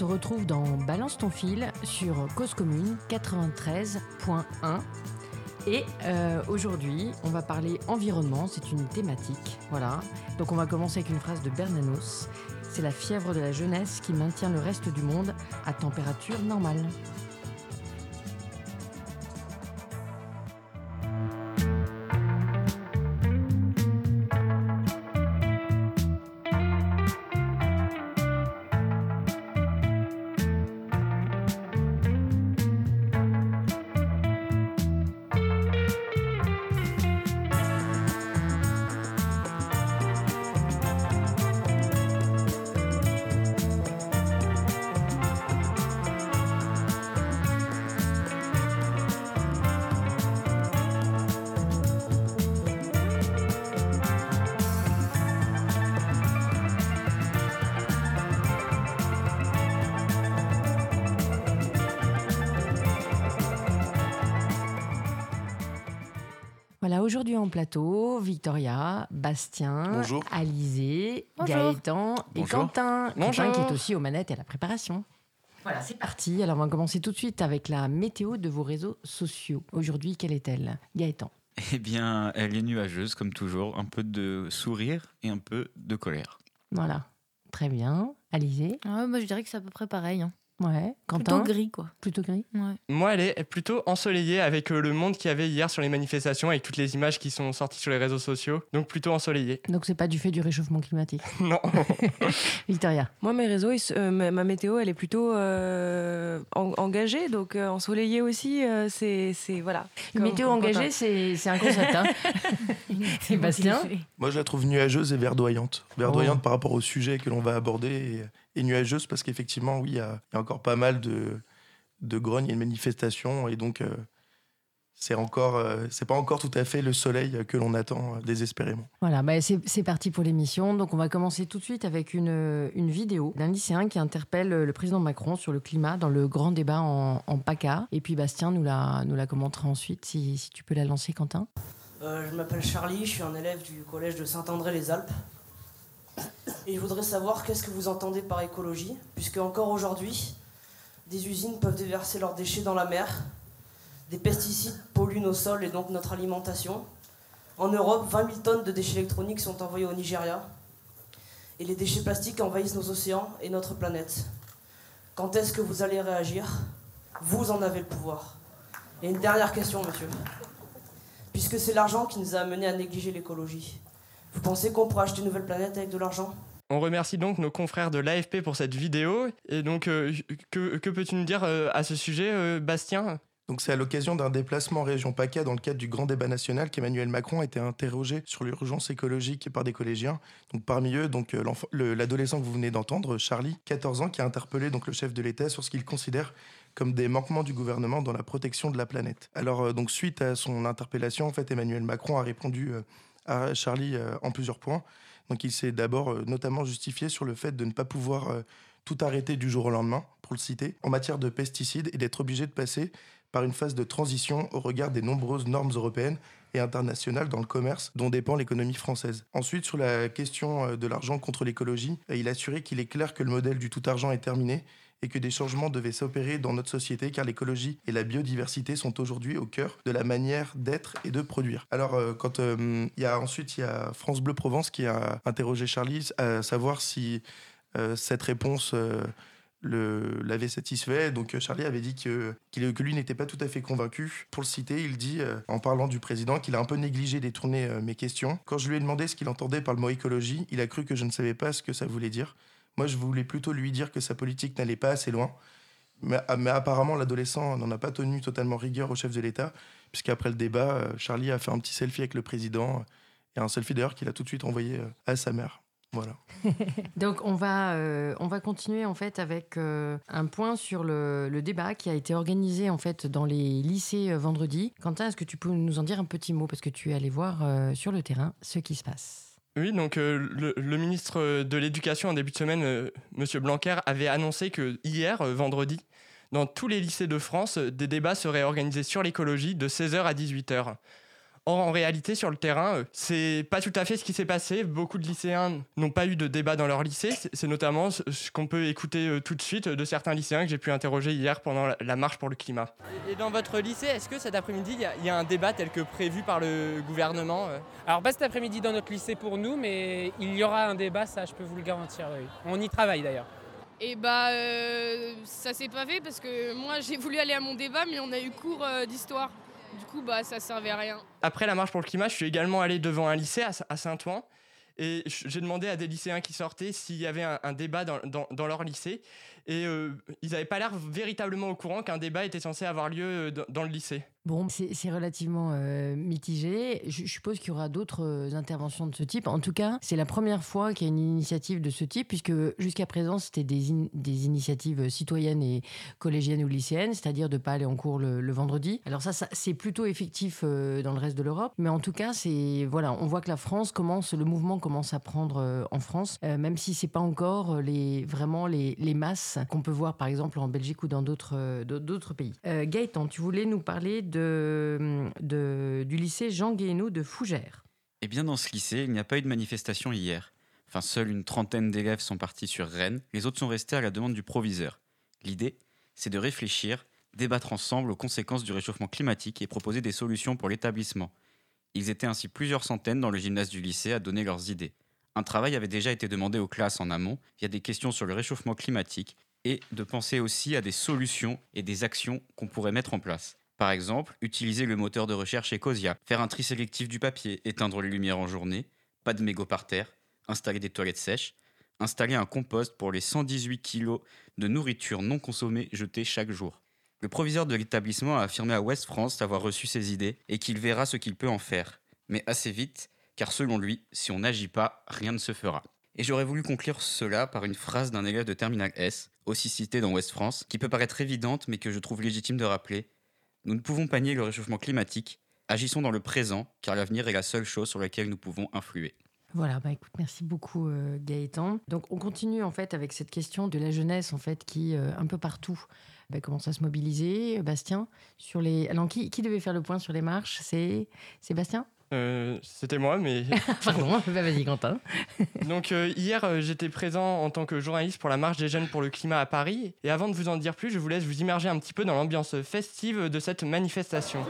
Se retrouve dans Balance ton fil sur Cause Commune 93.1. Et euh, aujourd'hui, on va parler environnement, c'est une thématique. Voilà. Donc on va commencer avec une phrase de Bernanos. C'est la fièvre de la jeunesse qui maintient le reste du monde à température normale. En plateau, Victoria, Bastien, Bonjour. Alizé, Bonjour. Gaëtan et Bonjour. Quentin. Bonjour. Quentin qui est aussi aux manettes et à la préparation. Voilà, c'est parti. Alors on va commencer tout de suite avec la météo de vos réseaux sociaux. Aujourd'hui, quelle est-elle Gaëtan? Eh bien, elle est nuageuse comme toujours, un peu de sourire et un peu de colère. Voilà, très bien. Alizé? Ah ouais, moi, je dirais que c'est à peu près pareil. hein. Ouais. Quentin Plutôt gris, quoi. Plutôt gris Ouais. Moi, elle est plutôt ensoleillée avec euh, le monde qu'il y avait hier sur les manifestations, avec toutes les images qui sont sorties sur les réseaux sociaux. Donc plutôt ensoleillée. Donc c'est pas du fait du réchauffement climatique. non. Victoria. Moi, mes réseaux, ils euh, ma ma météo, elle est plutôt euh, en- engagée, donc euh, ensoleillée aussi. euh, c'est, c'est voilà. Comme- météo comme engagée, c'est c'est un concept. hein. Et Bastien Moi, je la trouve nuageuse et verdoyante. Verdoyante par rapport au sujet que l'on va aborder et, et nuageuse parce qu'effectivement, oui, il y, a il y a encore pas mal de, de grognes et de manifestations et donc euh, c'est encore, euh, c'est pas encore tout à fait le soleil que l'on attend euh, désespérément. Voilà, bah c'est c'est parti pour l'émission. Donc, on va commencer tout de suite avec une, une vidéo d'un lycéen qui interpelle le président Macron sur le climat dans le grand débat en, en PACA. Et puis, Bastien nous la, nous la commentera ensuite, si, si tu peux la lancer, Quentin. Euh, je m'appelle Charlie, je suis un élève du collège de Saint-André-les-Alpes. Et je voudrais savoir qu'est-ce que vous entendez par écologie, puisque encore aujourd'hui, des usines peuvent déverser leurs déchets dans la mer, des pesticides polluent nos sols et donc notre alimentation. En Europe, 20 000 tonnes de déchets électroniques sont envoyés au Nigeria, et les déchets plastiques envahissent nos océans et notre planète. Quand est-ce que vous allez réagir? Vous en avez le pouvoir. Et une dernière question, monsieur puisque c'est l'argent qui nous a amenés à négliger l'écologie. Vous pensez qu'on pourra acheter une nouvelle planète avec de l'argent? On remercie donc nos confrères de l'AFP pour cette vidéo. Et donc, euh, que, que peux-tu nous dire euh, à ce sujet, euh, Bastien? Donc c'est à l'occasion d'un déplacement en région PACA dans le cadre du grand débat national qu'Emmanuel Macron a été interrogé sur l'urgence écologique par des collégiens. Donc parmi eux, donc l'adolescent que vous venez d'entendre, Charlie, 14 ans, qui a interpellé donc le chef de l'État sur ce qu'il considère comme des manquements du gouvernement dans la protection de la planète. Alors euh, donc suite à son interpellation, en fait Emmanuel Macron a répondu euh, à Charlie euh, en plusieurs points. Donc il s'est d'abord euh, notamment justifié sur le fait de ne pas pouvoir euh, tout arrêter du jour au lendemain, pour le citer, en matière de pesticides et d'être obligé de passer par une phase de transition au regard des nombreuses normes européennes et internationales dans le commerce dont dépend l'économie française. Ensuite, sur la question de l'argent contre l'écologie, il a assuré qu'il est clair que le modèle du tout argent est terminé et que des changements devaient s'opérer dans notre société car l'écologie et la biodiversité sont aujourd'hui au cœur de la manière d'être et de produire. Alors euh, quand euh, il y a ensuite il y a France Bleu Provence qui a interrogé Charlie à savoir si euh, cette réponse l'avait satisfait. Donc Charlie avait dit que, que lui n'était pas tout à fait convaincu. Pour le citer, il dit, en parlant du président, qu'il a un peu négligé détourner mes questions. Quand je lui ai demandé ce qu'il entendait par le mot écologie, il a cru que je ne savais pas ce que ça voulait dire. Moi, je voulais plutôt lui dire que sa politique n'allait pas assez loin. Mais, ah, mais apparemment, l'adolescent n'en a pas tenu totalement rigueur au chef de l'État, puisqu'après le débat, euh, Charlie a fait un petit selfie avec le président, et un selfie d'ailleurs qu'il a tout de suite envoyé euh, à sa mère. Voilà. Donc on va, euh, on va continuer en fait avec euh, un point sur le, débat qui a été organisé en fait dans les lycées euh, vendredi. Quentin, est-ce que tu peux nous en dire un petit mot? Parce que tu es allé voir euh, sur le terrain ce qui se passe Oui, donc euh, le, ministre de l'Éducation en début de semaine, euh, Monsieur Blanquer, avait annoncé que hier, euh, vendredi, dans tous les lycées de France, euh, des débats seraient organisés sur l'écologie de 16h à 18h. Or, en réalité, sur le terrain, euh, c'est pas tout à fait ce qui s'est passé. Beaucoup de lycéens n'ont pas eu de débat dans leur lycée. C'est- notamment ce qu'on peut écouter euh, tout de suite de certains lycéens que j'ai pu interroger hier pendant la- marche pour le climat. Et dans votre lycée, est-ce que cet après-midi, il y a- il y, a un débat tel que prévu par le gouvernement euh? Alors pas cet après-midi dans notre lycée pour nous, mais il y aura un débat, ça je peux vous le garantir. oui. On y travaille d'ailleurs. Et bah euh, ça s'est pas fait parce que moi j'ai voulu aller à mon débat mais on a eu cours euh, d'histoire. Du coup bah ça servait à rien. Après la marche pour le climat, je suis également allé devant un lycée à, Saint-Ouen. Et j'ai demandé à des lycéens qui sortaient s'il y avait un, débat dans leur lycée. Et euh, ils n'avaient pas l'air véritablement au courant qu'un débat était censé avoir lieu euh, dans, le lycée. Bon, c'est relativement euh, mitigé. Je, suppose qu'il y aura d'autres interventions de ce type. En tout cas, c'est la première fois qu'il y a une initiative de ce type, puisque jusqu'à présent, c'était des, in- des initiatives citoyennes et collégiennes ou lycéennes, c'est-à-dire de ne pas aller en cours le, vendredi. Alors ça, c'est plutôt effectif dans le reste de l'Europe, mais en tout cas, voilà, on voit que la France commence, le mouvement commence à prendre en France, même si c'est pas encore les vraiment les masses qu'on peut voir par exemple en Belgique ou dans d'autres euh, pays. Euh, Gaëtan, tu voulais nous parler de, du lycée Jean Guéhennou de Fougères. Eh bien, dans ce lycée, il n'y a pas eu de manifestation hier. Enfin, seule une trentaine d'élèves sont partis sur Rennes, les autres sont restés à la demande du proviseur. L'idée, c'est de réfléchir, débattre ensemble aux conséquences du réchauffement climatique et proposer des solutions pour l'établissement. Ils étaient ainsi plusieurs centaines dans le gymnase du lycée à donner leurs idées. Un travail avait déjà été demandé aux classes en amont, via des questions sur le réchauffement climatique, et de penser aussi à des solutions et des actions qu'on pourrait mettre en place. Par exemple, utiliser le moteur de recherche Ecosia, faire un tri sélectif du papier, éteindre les lumières en journée, pas de mégots par terre, installer des toilettes sèches, installer un compost pour les 118 kilos de nourriture non consommée jetée chaque jour. Le proviseur de l'établissement a affirmé à West France avoir reçu ces idées et qu'il verra ce qu'il peut en faire. Mais assez vite, car selon lui, si on n'agit pas, rien ne se fera. Et j'aurais voulu conclure cela par une phrase d'un élève de Terminal S, aussi cité dans West France, qui peut paraître évidente mais que je trouve légitime de rappeler. Nous ne pouvons pas nier le réchauffement climatique, agissons dans le présent, car l'avenir est la seule chose sur laquelle nous pouvons influer. Voilà, bah écoute, merci beaucoup euh, Gaëtan. Donc on continue en fait avec cette question de la jeunesse en fait qui euh, un peu partout bah, commence à se mobiliser. Bastien, sur les, alors qui devait faire le point sur les marches? C'est Sébastien? Euh, C'était moi, mais Pardon, bah, vas-y Quentin. Donc euh, hier, euh, j'étais présent en tant que journaliste pour la marche des jeunes pour le climat à Paris. Et avant de vous en dire plus, je vous laisse vous immerger un petit peu dans l'ambiance festive de cette manifestation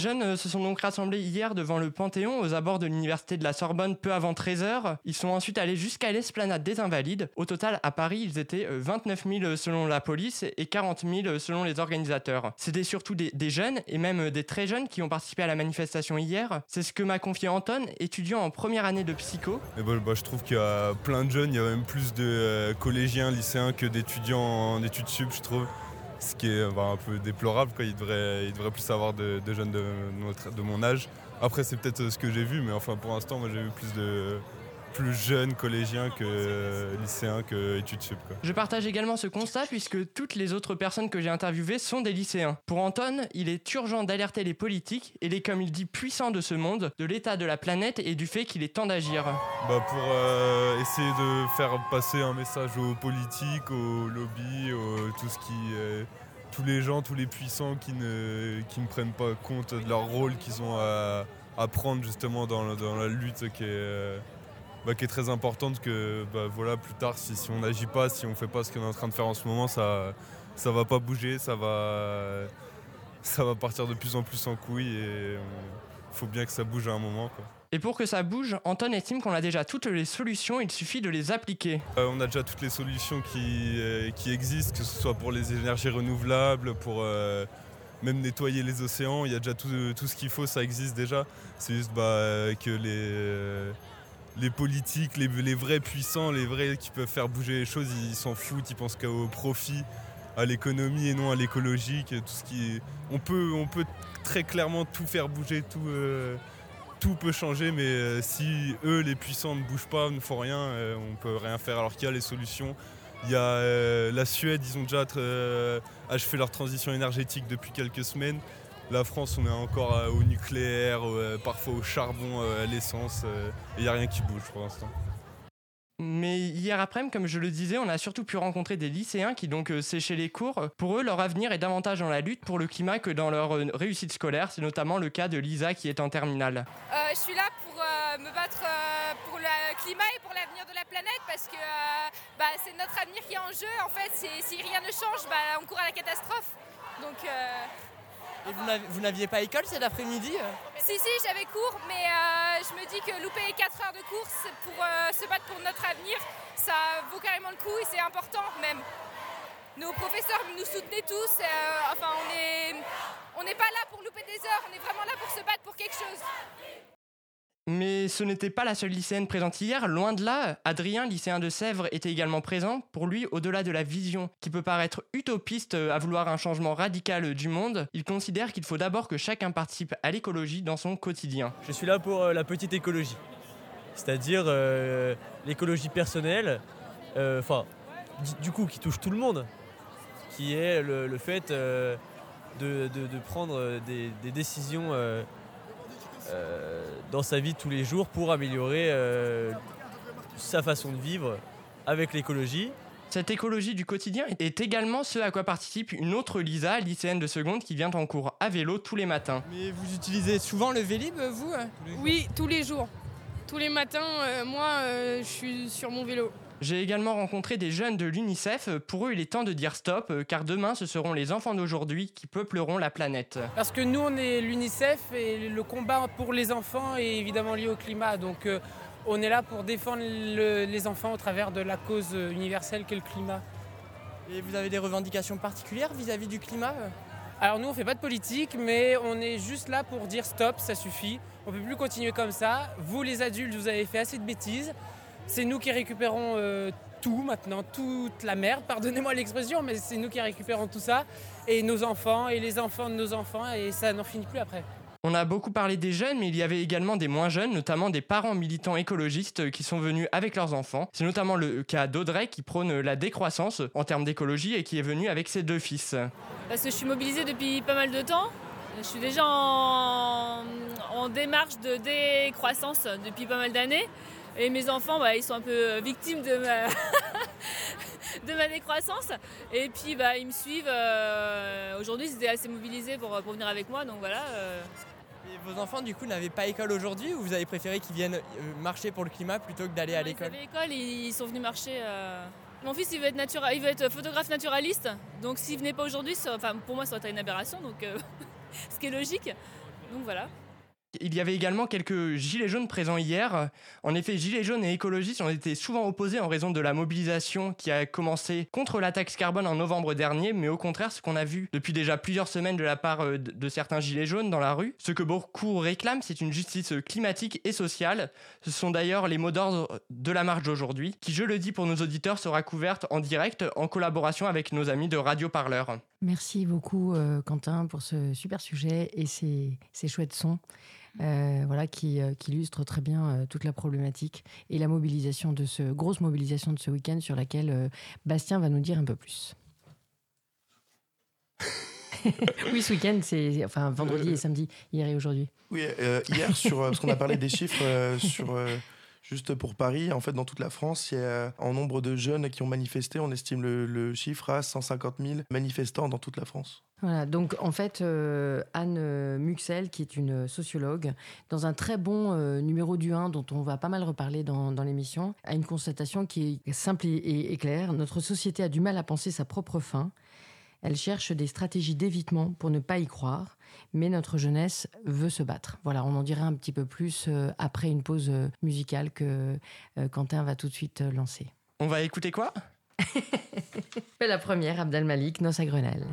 jeunes euh, se sont donc rassemblés hier devant le Panthéon aux abords de l'université de la Sorbonne peu avant 13h. Ils sont ensuite allés jusqu'à l'esplanade des Invalides. Au total, à Paris, ils étaient euh, 29 000 selon la police et 40 000 selon les organisateurs. C'était surtout des, jeunes et même euh, des très jeunes qui ont participé à la manifestation hier. C'est ce que m'a confié Anton, étudiant en première année de psycho. Et bah, bah, je trouve qu'il y a plein de jeunes, il y a même plus de euh, collégiens, lycéens que d'étudiants en études sup, je trouve. Ce qui est bah, un peu déplorable. Il, devrait, il devrait plus avoir de, jeunes de, notre- de mon âge. Après, c'est peut-être ce que j'ai vu, mais enfin, pour l'instant, moi, j'ai vu plus de plus jeunes collégiens que lycéens que études sup. Quoi. Je partage également ce constat puisque toutes les autres personnes que j'ai interviewées sont des lycéens. Pour Anton, il est urgent d'alerter les politiques et les, comme il dit, puissants de ce monde, de l'état de la planète et du fait qu'il est temps d'agir. Bah, pour euh, essayer de faire passer un message aux politiques, aux lobbies, aux- tout ce qui tous les gens, tous les puissants qui ne, qui ne prennent pas compte de leur rôle qu'ils ont à, à prendre justement dans, la- dans la lutte qui est, euh, bah, qui est très importante que bah, voilà, plus tard, si, si on n'agit pas, si on ne fait pas ce qu'on est en train de faire en ce moment, ça ça va pas bouger, ça va, ça va partir de plus en plus en couille et il faut bien que ça bouge à un moment. Quoi. Et pour que ça bouge, Anton estime qu'on a déjà toutes les solutions, il suffit de les appliquer. Euh, on a déjà toutes les solutions qui, euh, qui existent, que ce soit pour les énergies renouvelables, pour euh, même nettoyer les océans. Il y a déjà tout, tout ce qu'il faut, ça existe déjà. C'est juste bah, euh, que les, euh, les politiques, les, vrais puissants, les vrais qui peuvent faire bouger les choses, ils s'en foutent, ils pensent qu'au profit. à l'économie et non à l'écologique. Tout ce qui on, peut, on peut très clairement tout faire bouger, tout, euh, tout peut changer, mais euh, si eux, les puissants, ne bougent pas, ne font rien, euh, on peut rien faire. Alors qu'il y a les solutions. Il y a euh, la Suède, ils ont déjà achevé leur transition énergétique depuis quelques semaines. La France, on est encore euh, au nucléaire, euh, parfois au charbon, euh, à l'essence, euh, et il n'y a rien qui bouge pour l'instant. Mais hier après-midi, comme je le disais, on a surtout pu rencontrer des lycéens qui donc euh, séchaient les cours. Pour eux, leur avenir est davantage dans la lutte pour le climat que dans leur euh, réussite scolaire. C'est notamment le cas de Lisa qui est en terminale. Euh, je suis là pour euh, me battre euh, pour le climat et pour l'avenir de la planète parce que euh, bah, c'est notre avenir qui est en jeu. En fait, si rien ne change, bah, on court à la catastrophe. Donc, euh, Et vous n'av- vous n'aviez pas école cet après-midi si, si, j'avais cours, mais euh, je me dis que louper 4 heures de course pour euh, se battre pour notre avenir, ça vaut carrément le coup et c'est important même. Nos professeurs nous soutenaient tous. euh, enfin, on est, on n'est pas là pour louper des heures, on est vraiment là pour se battre pour quelque chose. Mais ce n'était pas la seule lycéenne présente hier, loin de là. Adrien, lycéen de Sèvres, était également présent. Pour lui, au-delà de la vision qui peut paraître utopiste euh, à vouloir un changement radical du monde, il considère qu'il faut d'abord que chacun participe à l'écologie dans son quotidien. Je suis là pour euh, la petite écologie, c'est-à-dire euh, l'écologie personnelle, enfin, du, coup, qui touche tout le monde, qui est le, fait de, prendre des, décisions dans sa vie de tous les jours pour améliorer euh, sa façon de vivre avec l'écologie. Cette écologie du quotidien est également ce à quoi participe une autre Lisa, lycéenne de seconde, qui vient en cours à vélo tous les matins. Mais vous utilisez souvent le Vélib, vous Oui, tous les jours. Tous les matins, euh, moi, euh, je suis sur mon vélo. J'ai également rencontré des jeunes de l'UNICEF. Pour eux, il est temps de dire stop, euh, car demain, ce seront les enfants d'aujourd'hui qui peupleront la planète. Parce que nous, on est l'UNICEF et le combat pour les enfants est évidemment lié au climat. Donc, euh, on est là pour défendre le- les enfants au travers de la cause universelle qu'est le climat. Et vous avez des revendications particulières vis-à-vis du climat euh? Alors nous, on fait pas de politique, mais on est juste là pour dire stop, ça suffit. On peut plus continuer comme ça. Vous, les adultes, vous avez fait assez de bêtises. C'est nous qui récupérons euh, tout maintenant, toute la merde, pardonnez-moi l'expression, mais c'est nous qui récupérons tout ça. Et nos enfants, et les enfants de nos enfants, et ça n'en finit plus après. On a beaucoup parlé des jeunes, mais il y avait également des moins jeunes, notamment des parents militants écologistes qui sont venus avec leurs enfants. C'est notamment le cas d'Audrey qui prône la décroissance en termes d'écologie et qui est venue avec ses deux fils. Parce que je suis mobilisée depuis pas mal de temps. Je suis déjà en, en démarche de décroissance depuis pas mal d'années. Et mes enfants, bah, ils sont un peu victimes de ma, de ma décroissance. Et puis, bah, ils me suivent. euh, Aujourd'hui, ils étaient assez mobilisés pour, pour venir avec moi. Donc voilà. euh. Et vos enfants, du coup, n'avaient pas école aujourd'hui ou vous avez préféré qu'ils viennent euh, marcher pour le climat plutôt que d'aller à Ils l'école? avaient école ils sont venus marcher. euh. Mon fils, il veut, être natura- il veut être photographe naturaliste. Donc s'il venait pas aujourd'hui, ça- enfin, pour moi, ça aurait été une aberration. Donc, euh, ce qui est logique. Donc voilà. Il y avait également quelques gilets jaunes présents hier. En effet, gilets jaunes et écologistes ont été souvent opposés en raison de la mobilisation qui a commencé contre la taxe carbone en novembre dernier, mais au contraire, ce qu'on a vu depuis déjà plusieurs semaines de la part euh, de certains gilets jaunes dans la rue, ce que beaucoup réclament, c'est une justice climatique et sociale. Ce sont d'ailleurs les mots d'ordre de la marche d'aujourd'hui, qui, je le dis pour nos auditeurs, sera couverte en direct en collaboration avec nos amis de Radio Parleur. Merci beaucoup, euh, Quentin, pour ce super sujet et ces, ces chouettes sons. Euh, voilà, qui, euh, qui illustrent très bien euh, toute la problématique et la mobilisation de ce grosse mobilisation de ce week-end sur laquelle Bastien va nous dire un peu plus. oui, ce week-end, c'est enfin vendredi et samedi, hier et aujourd'hui. Oui, euh, hier, sur, parce qu'on a parlé des chiffres euh, sur. euh, Juste pour Paris, en fait, dans toute la France, il y a, en nombre de jeunes qui ont manifesté, on estime le, le chiffre à 150 000 manifestants dans toute la France. Voilà, donc en fait, euh, Anne Muxel, qui est une sociologue, dans un très bon euh, numéro du 1 dont on va pas mal reparler dans, dans l'émission, a une constatation qui est simple et, et- et claire. Notre société a du mal à penser sa propre fin. Elle cherche des stratégies d'évitement pour ne pas y croire, mais notre jeunesse veut se battre. Voilà, on en dira un petit peu plus euh, après une pause musicale que Quentin va tout de suite lancer. On va écouter quoi? La première, Abdel Malik, Noce à Grenelle.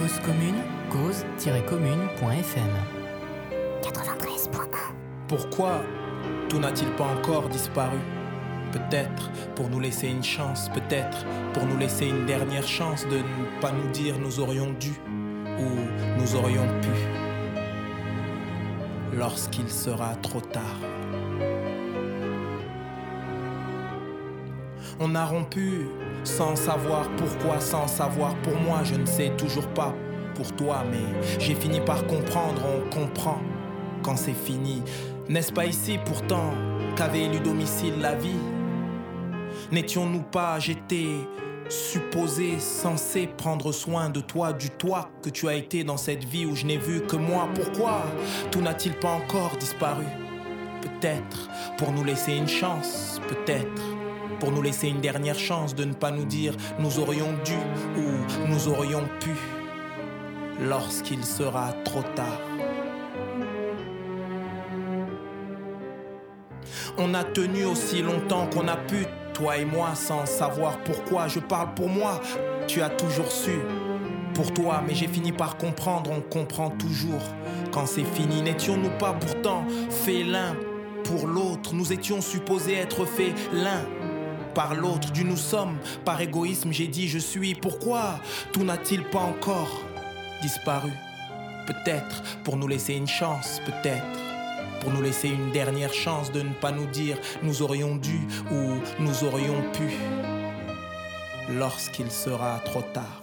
Cause commune, cause-commune.fm 93.1 Pourquoi tout n'a-t-il pas encore disparu? Peut-être pour nous laisser une chance, peut-être pour nous laisser une dernière chance de ne pas nous dire nous aurions dû ou nous aurions pu. Lorsqu'il sera trop tard. On a rompu sans savoir pourquoi, sans savoir pour moi, je ne sais toujours pas pour toi, mais j'ai fini par comprendre, on comprend quand c'est fini. N'est-ce pas ici pourtant qu'avait élu domicile la vie? N'étions-nous pas, j'étais supposé, censé prendre soin de toi, du toi que tu as été dans cette vie où je n'ai vu que moi? Pourquoi tout n'a-t-il pas encore disparu? Peut-être pour nous laisser une chance, peut-être pour nous laisser une dernière chance de ne pas nous dire nous aurions dû ou nous aurions pu lorsqu'il sera trop tard. On a tenu aussi longtemps qu'on a pu, toi et moi, sans savoir pourquoi. Je parle pour moi, tu as toujours su. Pour toi, mais j'ai fini par comprendre, on comprend toujours. Quand c'est fini, n'étions-nous pas pourtant faits l'un pour l'autre? Nous étions supposés être faits l'un par l'autre. Du nous sommes, par égoïsme, j'ai dit je suis. Pourquoi tout n'a-t-il pas encore disparu? Peut-être pour nous laisser une chance, peut-être pour nous laisser une dernière chance de ne pas nous dire nous aurions dû ou nous aurions pu lorsqu'il sera trop tard.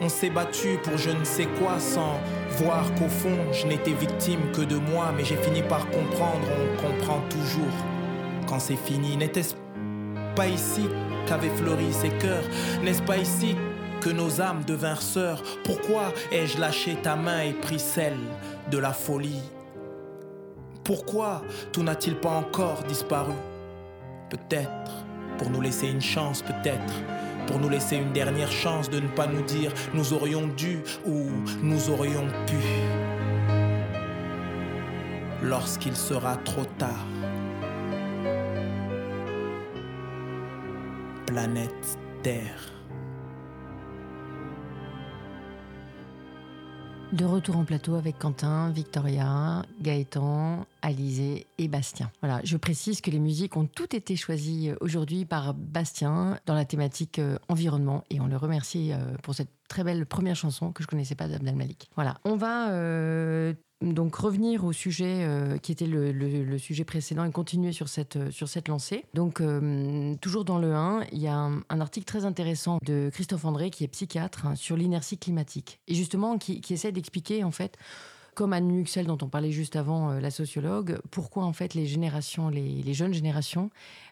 On s'est battu pour je ne sais quoi sans voir qu'au fond je n'étais victime que de moi, mais j'ai fini par comprendre, on comprend toujours. Quand c'est fini. N'était-ce pas ici qu'avaient fleuri ces cœurs? N'est-ce pas ici que nos âmes devinrent sœurs? Pourquoi ai-je lâché ta main et pris celle de la folie? Pourquoi tout n'a-t-il pas encore disparu? Peut-être pour nous laisser une chance, peut-être pour nous laisser une dernière chance de ne pas nous dire nous aurions dû ou nous aurions pu lorsqu'il sera trop tard. Planète Terre. De retour en plateau avec Quentin, Victoria, Gaëtan, Alizé et Bastien. Voilà, je précise que les musiques ont toutes été choisies euh, aujourd'hui par Bastien dans la thématique euh, environnement et on le remercie euh, pour cette très belle première chanson que je connaissais pas d'Abdel Malik. Voilà, on va donc revenir au sujet qui était le, sujet précédent et continuer sur cette, sur cette lancée. Donc, toujours dans le 1, il y a un, article très intéressant de Christophe André, qui est psychiatre, hein, sur l'inertie climatique. Et justement, qui essaie d'expliquer, en fait, comme Anne Muxel, dont on parlait juste avant, euh, la sociologue, pourquoi en fait les générations, les, jeunes générations,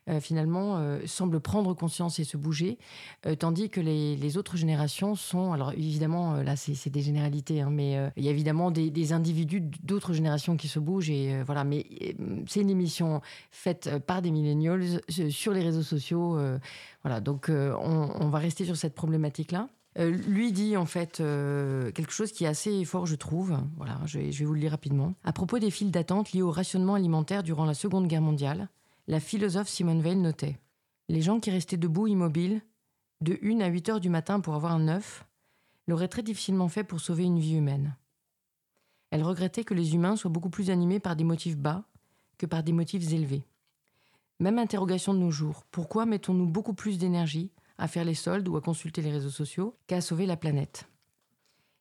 euh, finalement, euh, semblent prendre conscience et se bouger, tandis que les, autres générations sont, alors évidemment, là c'est des généralités, hein, mais il y a évidemment des, individus d'autres générations qui se bougent, et voilà, mais c'est une émission faite par des millennials sur les réseaux sociaux, voilà, donc on, on va rester sur cette problématique-là. Euh, lui dit en fait euh, quelque chose qui est assez fort, je trouve. Voilà, je vais, vous le lire rapidement. À propos des files d'attente liées au rationnement alimentaire durant la Seconde Guerre mondiale, la philosophe Simone Veil notait Les gens qui restaient debout immobiles, de 1 à 8 heures du matin pour avoir un œuf, l'auraient très difficilement fait pour sauver une vie humaine. Elle regrettait que les humains soient beaucoup plus animés par des motifs bas que par des motifs élevés. Même interrogation de nos jours. Pourquoi mettons-nous beaucoup plus d'énergie à faire les soldes ou à consulter les réseaux sociaux qu'à sauver la planète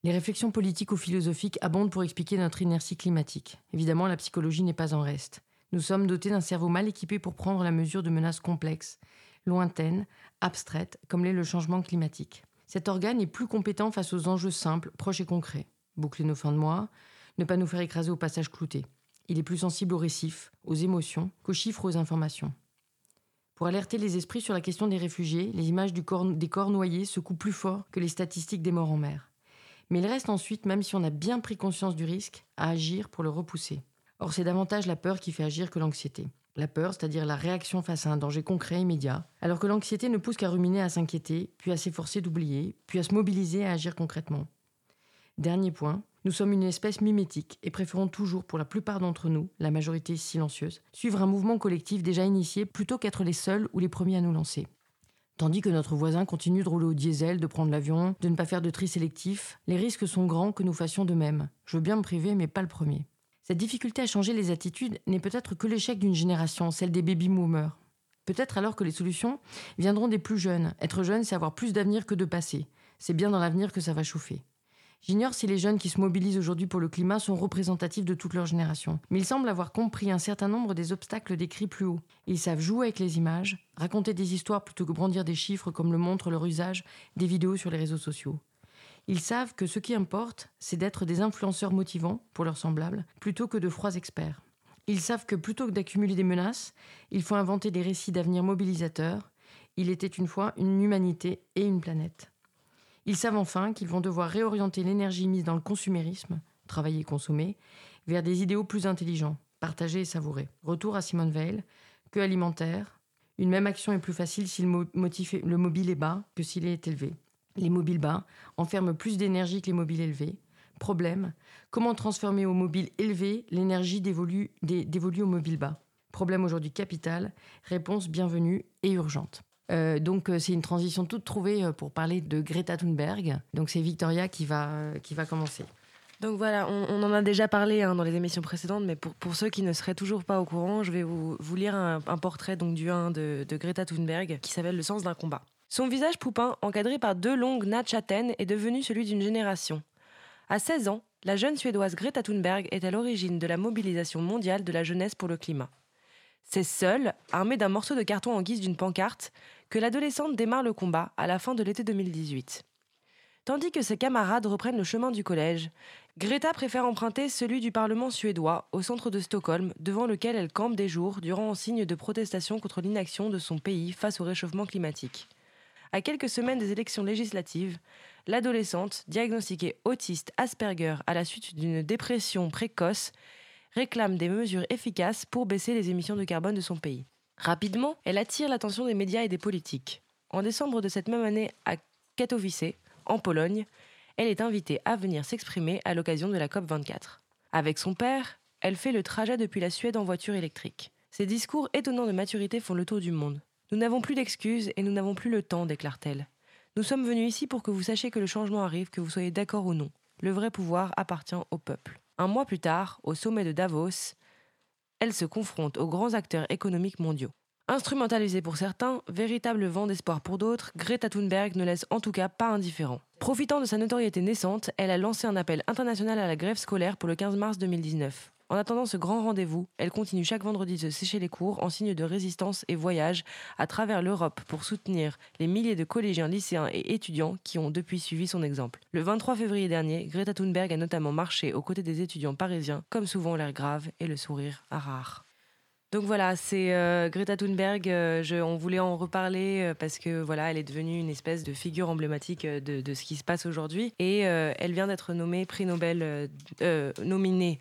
Les réflexions politiques ou philosophiques abondent pour expliquer notre inertie climatique. Évidemment, la psychologie n'est pas en reste. Nous sommes dotés d'un cerveau mal équipé pour prendre la mesure de menaces complexes, lointaines, abstraites, comme l'est le changement climatique. Cet organe est plus compétent face aux enjeux simples, proches et concrets. Boucler nos fins de mois, ne pas nous faire écraser au passage clouté. Il est plus sensible aux récifs, aux émotions, qu'aux chiffres, aux informations. Pour alerter les esprits sur la question des réfugiés, les images des corps noyés secouent plus fort que les statistiques des morts en mer. Mais il reste ensuite, même si on a bien pris conscience du risque, à agir pour le repousser. Or, c'est davantage la peur qui fait agir que l'anxiété. La peur, c'est-à-dire la réaction face à un danger concret, immédiat, alors que l'anxiété ne pousse qu'à ruminer, à s'inquiéter, puis à s'efforcer d'oublier, puis à se mobiliser et à agir concrètement. Dernier point, nous sommes une espèce mimétique et préférons toujours, pour la plupart d'entre nous, la majorité silencieuse, suivre un mouvement collectif déjà initié plutôt qu'être les seuls ou les premiers à nous lancer. Tandis que notre voisin continue de rouler au diesel, de prendre l'avion, de ne pas faire de tri sélectif, les risques sont grands que nous fassions de même. Je veux bien me priver, mais pas le premier. Cette difficulté à changer les attitudes n'est peut-être que l'échec d'une génération, celle des baby-boomers. Peut-être alors que les solutions viendront des plus jeunes. Être jeune, c'est avoir plus d'avenir que de passé. C'est bien dans l'avenir que ça va chauffer. J'ignore si les jeunes qui se mobilisent aujourd'hui pour le climat sont représentatifs de toute leur génération, mais ils semblent avoir compris un certain nombre des obstacles décrits plus haut. Ils savent jouer avec les images, raconter des histoires plutôt que brandir des chiffres comme le montre leur usage des vidéos sur les réseaux sociaux. Ils savent que ce qui importe, c'est d'être des influenceurs motivants pour leurs semblables, plutôt que de froids experts. Ils savent que plutôt que d'accumuler des menaces, il faut inventer des récits d'avenir mobilisateurs. Il était une fois une humanité et une planète. Ils savent enfin qu'ils vont devoir réorienter l'énergie mise dans le consumérisme, travailler et consommer, vers des idéaux plus intelligents, partagés et savourés. Retour à Simone Veil, que alimentaire. Une même action est plus facile si le, mobile est bas que s'il est élevé. Les mobiles bas enferment plus d'énergie que les mobiles élevés. Problème, comment transformer au mobile élevé l'énergie dévolue, dé- dévolue au mobile bas? Problème aujourd'hui capital, réponse bienvenue et urgente. Euh, donc euh, c'est une transition toute trouvée euh, pour parler de Greta Thunberg. Donc c'est Victoria qui va, qui va commencer. Donc voilà, on, en a déjà parlé hein, dans les émissions précédentes, mais pour, pour ceux qui ne seraient toujours pas au courant, je vais vous, lire un, portrait donc, du 1 de, de Greta Thunberg qui s'appelle Le sens d'un combat. Son visage poupin, encadré par deux longues nattes châtaines, est devenu celui d'une génération. À 16 ans, la jeune Suédoise Greta Thunberg est à l'origine de la mobilisation mondiale de la jeunesse pour le climat. C'est seule, armée d'un morceau de carton en guise d'une pancarte, que l'adolescente démarre le combat à la fin de l'été 2018. Tandis que ses camarades reprennent le chemin du collège, Greta préfère emprunter celui du Parlement suédois au centre de Stockholm, devant lequel elle campe des jours durant en signe de protestation contre l'inaction de son pays face au réchauffement climatique. À quelques semaines des élections législatives, l'adolescente, diagnostiquée autiste Asperger à la suite d'une dépression précoce, réclame des mesures efficaces pour baisser les émissions de carbone de son pays. Rapidement, elle attire l'attention des médias et des politiques. En décembre de cette même année, à Katowice, en Pologne, elle est invitée à venir s'exprimer à l'occasion de la COP24. Avec son père, elle fait le trajet depuis la Suède en voiture électrique. Ses discours étonnants de maturité font le tour du monde. Nous n'avons plus d'excuses et nous n'avons plus le temps, déclare-t-elle. Nous sommes venus ici pour que vous sachiez que le changement arrive, que vous soyez d'accord ou non. Le vrai pouvoir appartient au peuple. Un mois plus tard, au sommet de Davos, elle se confronte aux grands acteurs économiques mondiaux. Instrumentalisée pour certains, véritable vent d'espoir pour d'autres, Greta Thunberg ne laisse en tout cas pas indifférent. Profitant de sa notoriété naissante, elle a lancé un appel international à la grève scolaire pour le 15 mars 2019. En attendant ce grand rendez-vous, elle continue chaque vendredi de sécher les cours en signe de résistance et voyage à travers l'Europe pour soutenir les milliers de collégiens, lycéens et étudiants qui ont depuis suivi son exemple. Le 23 février dernier, Greta Thunberg a notamment marché aux côtés des étudiants parisiens, comme souvent l'air grave et le sourire rare. Donc voilà, c'est euh, Greta Thunberg. euh, je- on voulait en reparler euh, parce que voilà, elle est devenue une espèce de figure emblématique de, ce qui se passe aujourd'hui. Et elle vient d'être nommée prix Nobel, nominée.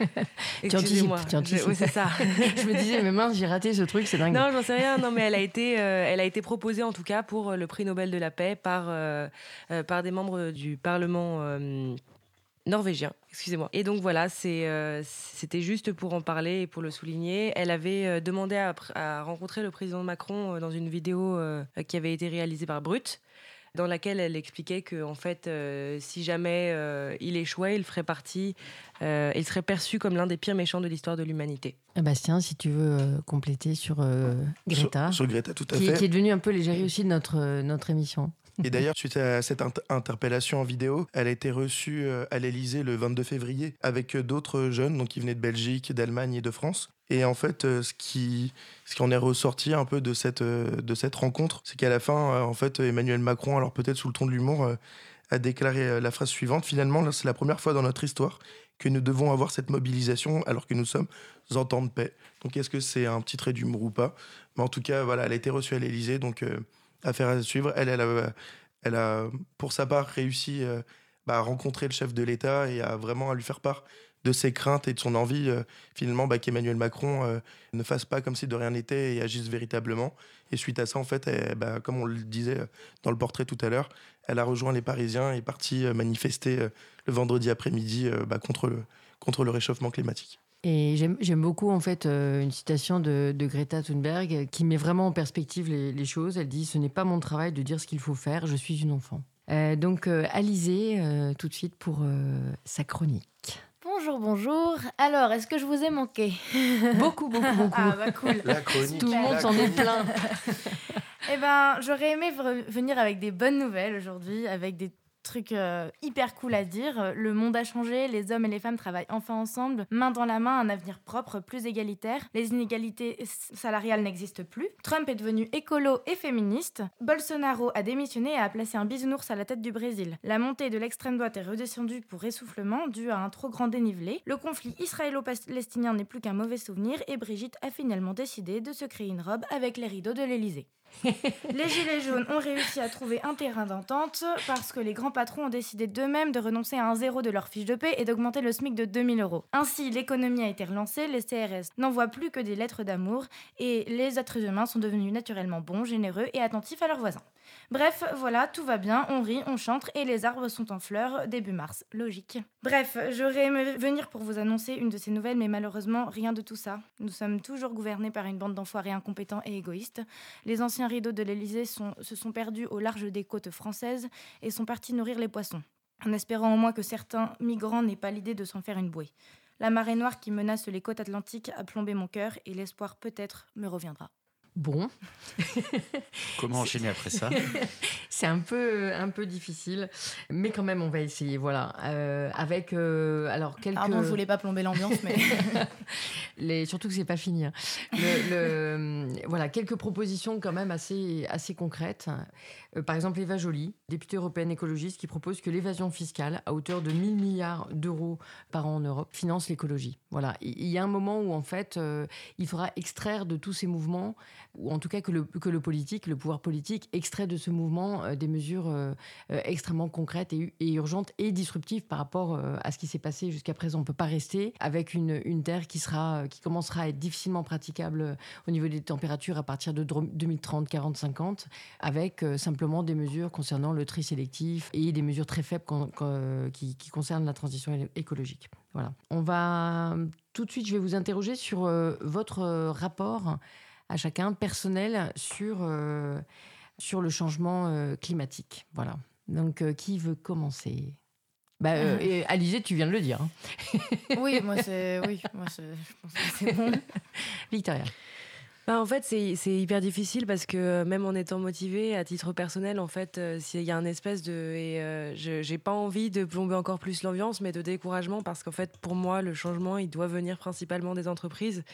Tu anticipes, tu anticipes. oui, c'est ça. Je me disais, mais mince, j'ai raté ce truc, c'est dingue. Non, j'en sais rien. Non, mais elle a été, euh, elle a été proposée en tout cas pour euh, le prix Nobel de la paix par euh, par des membres du Parlement. euh, norvégien, excusez-moi. Et donc voilà, euh, c'était juste pour en parler et pour le souligner. Elle avait demandé à, à rencontrer le président Macron dans une vidéo euh, qui avait été réalisée par Brut, dans laquelle elle expliquait que en fait, euh, si jamais euh, il échouait, il ferait partie, euh, il serait perçu comme l'un des pires méchants de l'histoire de l'humanité. Eh Bastien, si tu veux euh, compléter sur euh, Greta. Sur- sur Greta, tout à qui, fait. Qui est devenue un peu l'égérie aussi de notre, notre émission. Et d'ailleurs, suite à cette int- interpellation en vidéo, elle a été reçue euh, à l'Elysée le 22 février avec euh, d'autres jeunes, donc qui venaient de Belgique, d'Allemagne et de France. Et en fait, euh, ce qui, ce qui en est ressorti un peu de cette, de cette rencontre, c'est qu'à la fin, en fait, Emmanuel Macron, alors peut-être sous le ton de l'humour, a déclaré la phrase suivante Finalement, c'est la première fois dans notre histoire que nous devons avoir cette mobilisation alors que nous sommes en temps de paix. Donc, est-ce que c'est un petit trait d'humour ou pas? Mais en tout cas, voilà, elle a été reçue à l'Elysée, donc euh, affaire à suivre. Elle, elle a, elle a, pour sa part, réussi euh, bah, à rencontrer le chef de l'État et à vraiment à lui faire part de ses craintes et de son envie, euh, finalement, bah, qu'Emmanuel Macron euh, ne fasse pas comme si de rien n'était et agisse véritablement. Et suite à ça, en fait, bah, comme on le disait dans le portrait tout à l'heure, elle a rejoint les Parisiens et est partie manifester le vendredi après-midi bah, contre, le, contre le réchauffement climatique. Et j'aime beaucoup en fait euh, une citation de, de Greta Thunberg qui met vraiment en perspective les, les choses. Elle dit Ce n'est pas mon travail de dire ce qu'il faut faire, je suis une enfant. Euh, donc, euh, Alizé, euh, tout de suite pour euh, sa chronique. Bonjour, bonjour. Alors, est-ce que je vous ai manqué? Beaucoup, beaucoup, beaucoup. Ah bah cool. La chronique. Tout le monde s'en est plein. Eh ben, j'aurais aimé venir avec des bonnes nouvelles aujourd'hui, avec des trucs euh, hyper cool à dire. Le monde a changé, les hommes et les femmes travaillent enfin ensemble, main dans la main, un avenir propre, plus égalitaire. Les inégalités salariales n'existent plus. Trump est devenu écolo et féministe. Bolsonaro a démissionné et a placé un bisounours à la tête du Brésil. La montée de l'extrême droite est redescendue pour essoufflement dû à un trop grand dénivelé. Le conflit israélo-palestinien n'est plus qu'un mauvais souvenir et Brigitte a finalement décidé de se créer une robe avec les rideaux de l'Élysée. Les Gilets jaunes ont réussi à trouver un terrain d'entente parce que les grands patrons ont décidé d'eux-mêmes de renoncer à un zéro de leur fiche de paie et d'augmenter le SMIC de 2000 euros. Ainsi, l'économie a été relancée, les CRS n'envoient plus que des lettres d'amour et les êtres humains sont devenus naturellement bons, généreux et attentifs à leurs voisins. Bref, voilà, tout va bien, on rit, on chante et les arbres sont en fleurs début mars. Logique. Bref, j'aurais aimé venir pour vous annoncer une de ces nouvelles, mais malheureusement, rien de tout ça. Nous sommes toujours gouvernés par une bande d'enfoirés incompétents et égoïstes. Les anciens rideaux de l'Elysée se sont perdus au large des côtes françaises et sont partis nourrir les poissons, en espérant au moins que certains migrants n'aient pas l'idée de s'en faire une bouée. La marée noire qui menace les côtes atlantiques a plombé mon cœur et l'espoir peut-être me reviendra. Bon. Comment enchaîner après ça C'est un peu, un peu difficile, mais quand même, on va essayer. Voilà. Euh, avec, euh, alors, quelques. Pardon, je voulais pas plomber l'ambiance, mais. Les, surtout que c'est pas fini. hein. Le- le- voilà, quelques propositions quand même assez, assez concrètes. Euh, par exemple, Eva Joly, députée européenne écologiste, qui propose que l'évasion fiscale, à hauteur de 1000 milliards d'euros par an en Europe, finance l'écologie. Voilà, il il y a un moment où en fait, euh, il faudra extraire de tous ces mouvements, ou en tout cas que le, que le politique, le pouvoir politique, extrait de ce mouvement euh, des mesures euh, euh, extrêmement concrètes et, urgentes et disruptives par rapport à ce qui s'est passé jusqu'à présent. On peut pas rester avec une, une terre qui sera, qui commencera à être difficilement praticable au niveau des températures à partir de dro- 2030, 40, 50, avec simplement des mesures concernant le tri sélectif et des mesures très faibles qui, qui concernent la transition écologique. Voilà. On va tout de suite, je vais vous interroger sur votre rapport à chacun personnel sur, euh, sur le changement euh, climatique. Voilà. Donc, euh, qui veut commencer? Bah, et Alizé, tu viens de le dire. hein. Oui, moi c'est. Oui, moi c'est- je pense que c'est bon. Victoria. Bah, en fait, c'est hyper difficile parce que euh, même en étant motivée, à titre personnel, en fait, euh, s'il y a un espèce de... Et euh, j'ai pas envie de plomber encore plus l'ambiance, mais de découragement parce qu'en fait, pour moi, le changement, il doit venir principalement des entreprises,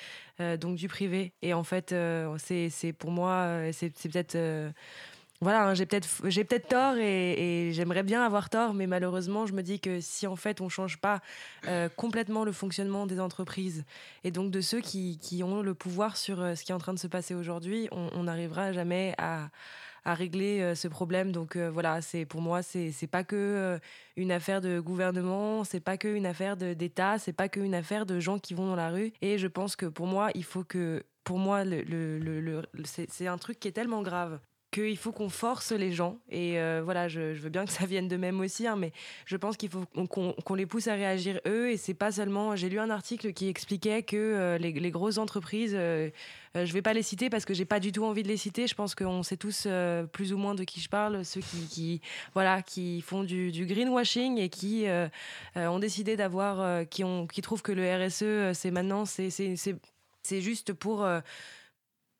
euh, donc du privé. Et en fait, euh, c'est pour moi, c'est peut-être... voilà, hein, j'ai peut-être j'ai peut-être tort et, j'aimerais bien avoir tort, mais malheureusement, je me dis que si en fait on change pas euh, complètement le fonctionnement des entreprises et donc de ceux qui, qui ont le pouvoir sur euh, ce qui est en train de se passer aujourd'hui, on n'arrivera jamais à, à régler euh, ce problème. Donc voilà, c'est pour moi, c'est c'est pas que une affaire de gouvernement, c'est pas que une affaire d'État, c'est pas que une affaire de gens qui vont dans la rue. Et je pense que pour moi, il faut que pour moi, le, le- le- c'est un truc qui est tellement grave qu'il faut qu'on force les gens. Et euh, voilà, je, veux bien que ça vienne de même aussi, hein, mais je pense qu'il faut qu'on les pousse à réagir eux. Et c'est pas seulement. J'ai lu un article qui expliquait que euh, les, grosses entreprises, euh, euh, je vais pas les citer parce que j'ai pas du tout envie de les citer. Je pense qu'on sait tous plus ou moins de qui je parle, ceux qui, voilà, qui font du, greenwashing et qui ont décidé d'avoir, qui ont, qui trouvent que le RSE, c'est maintenant, c'est juste pour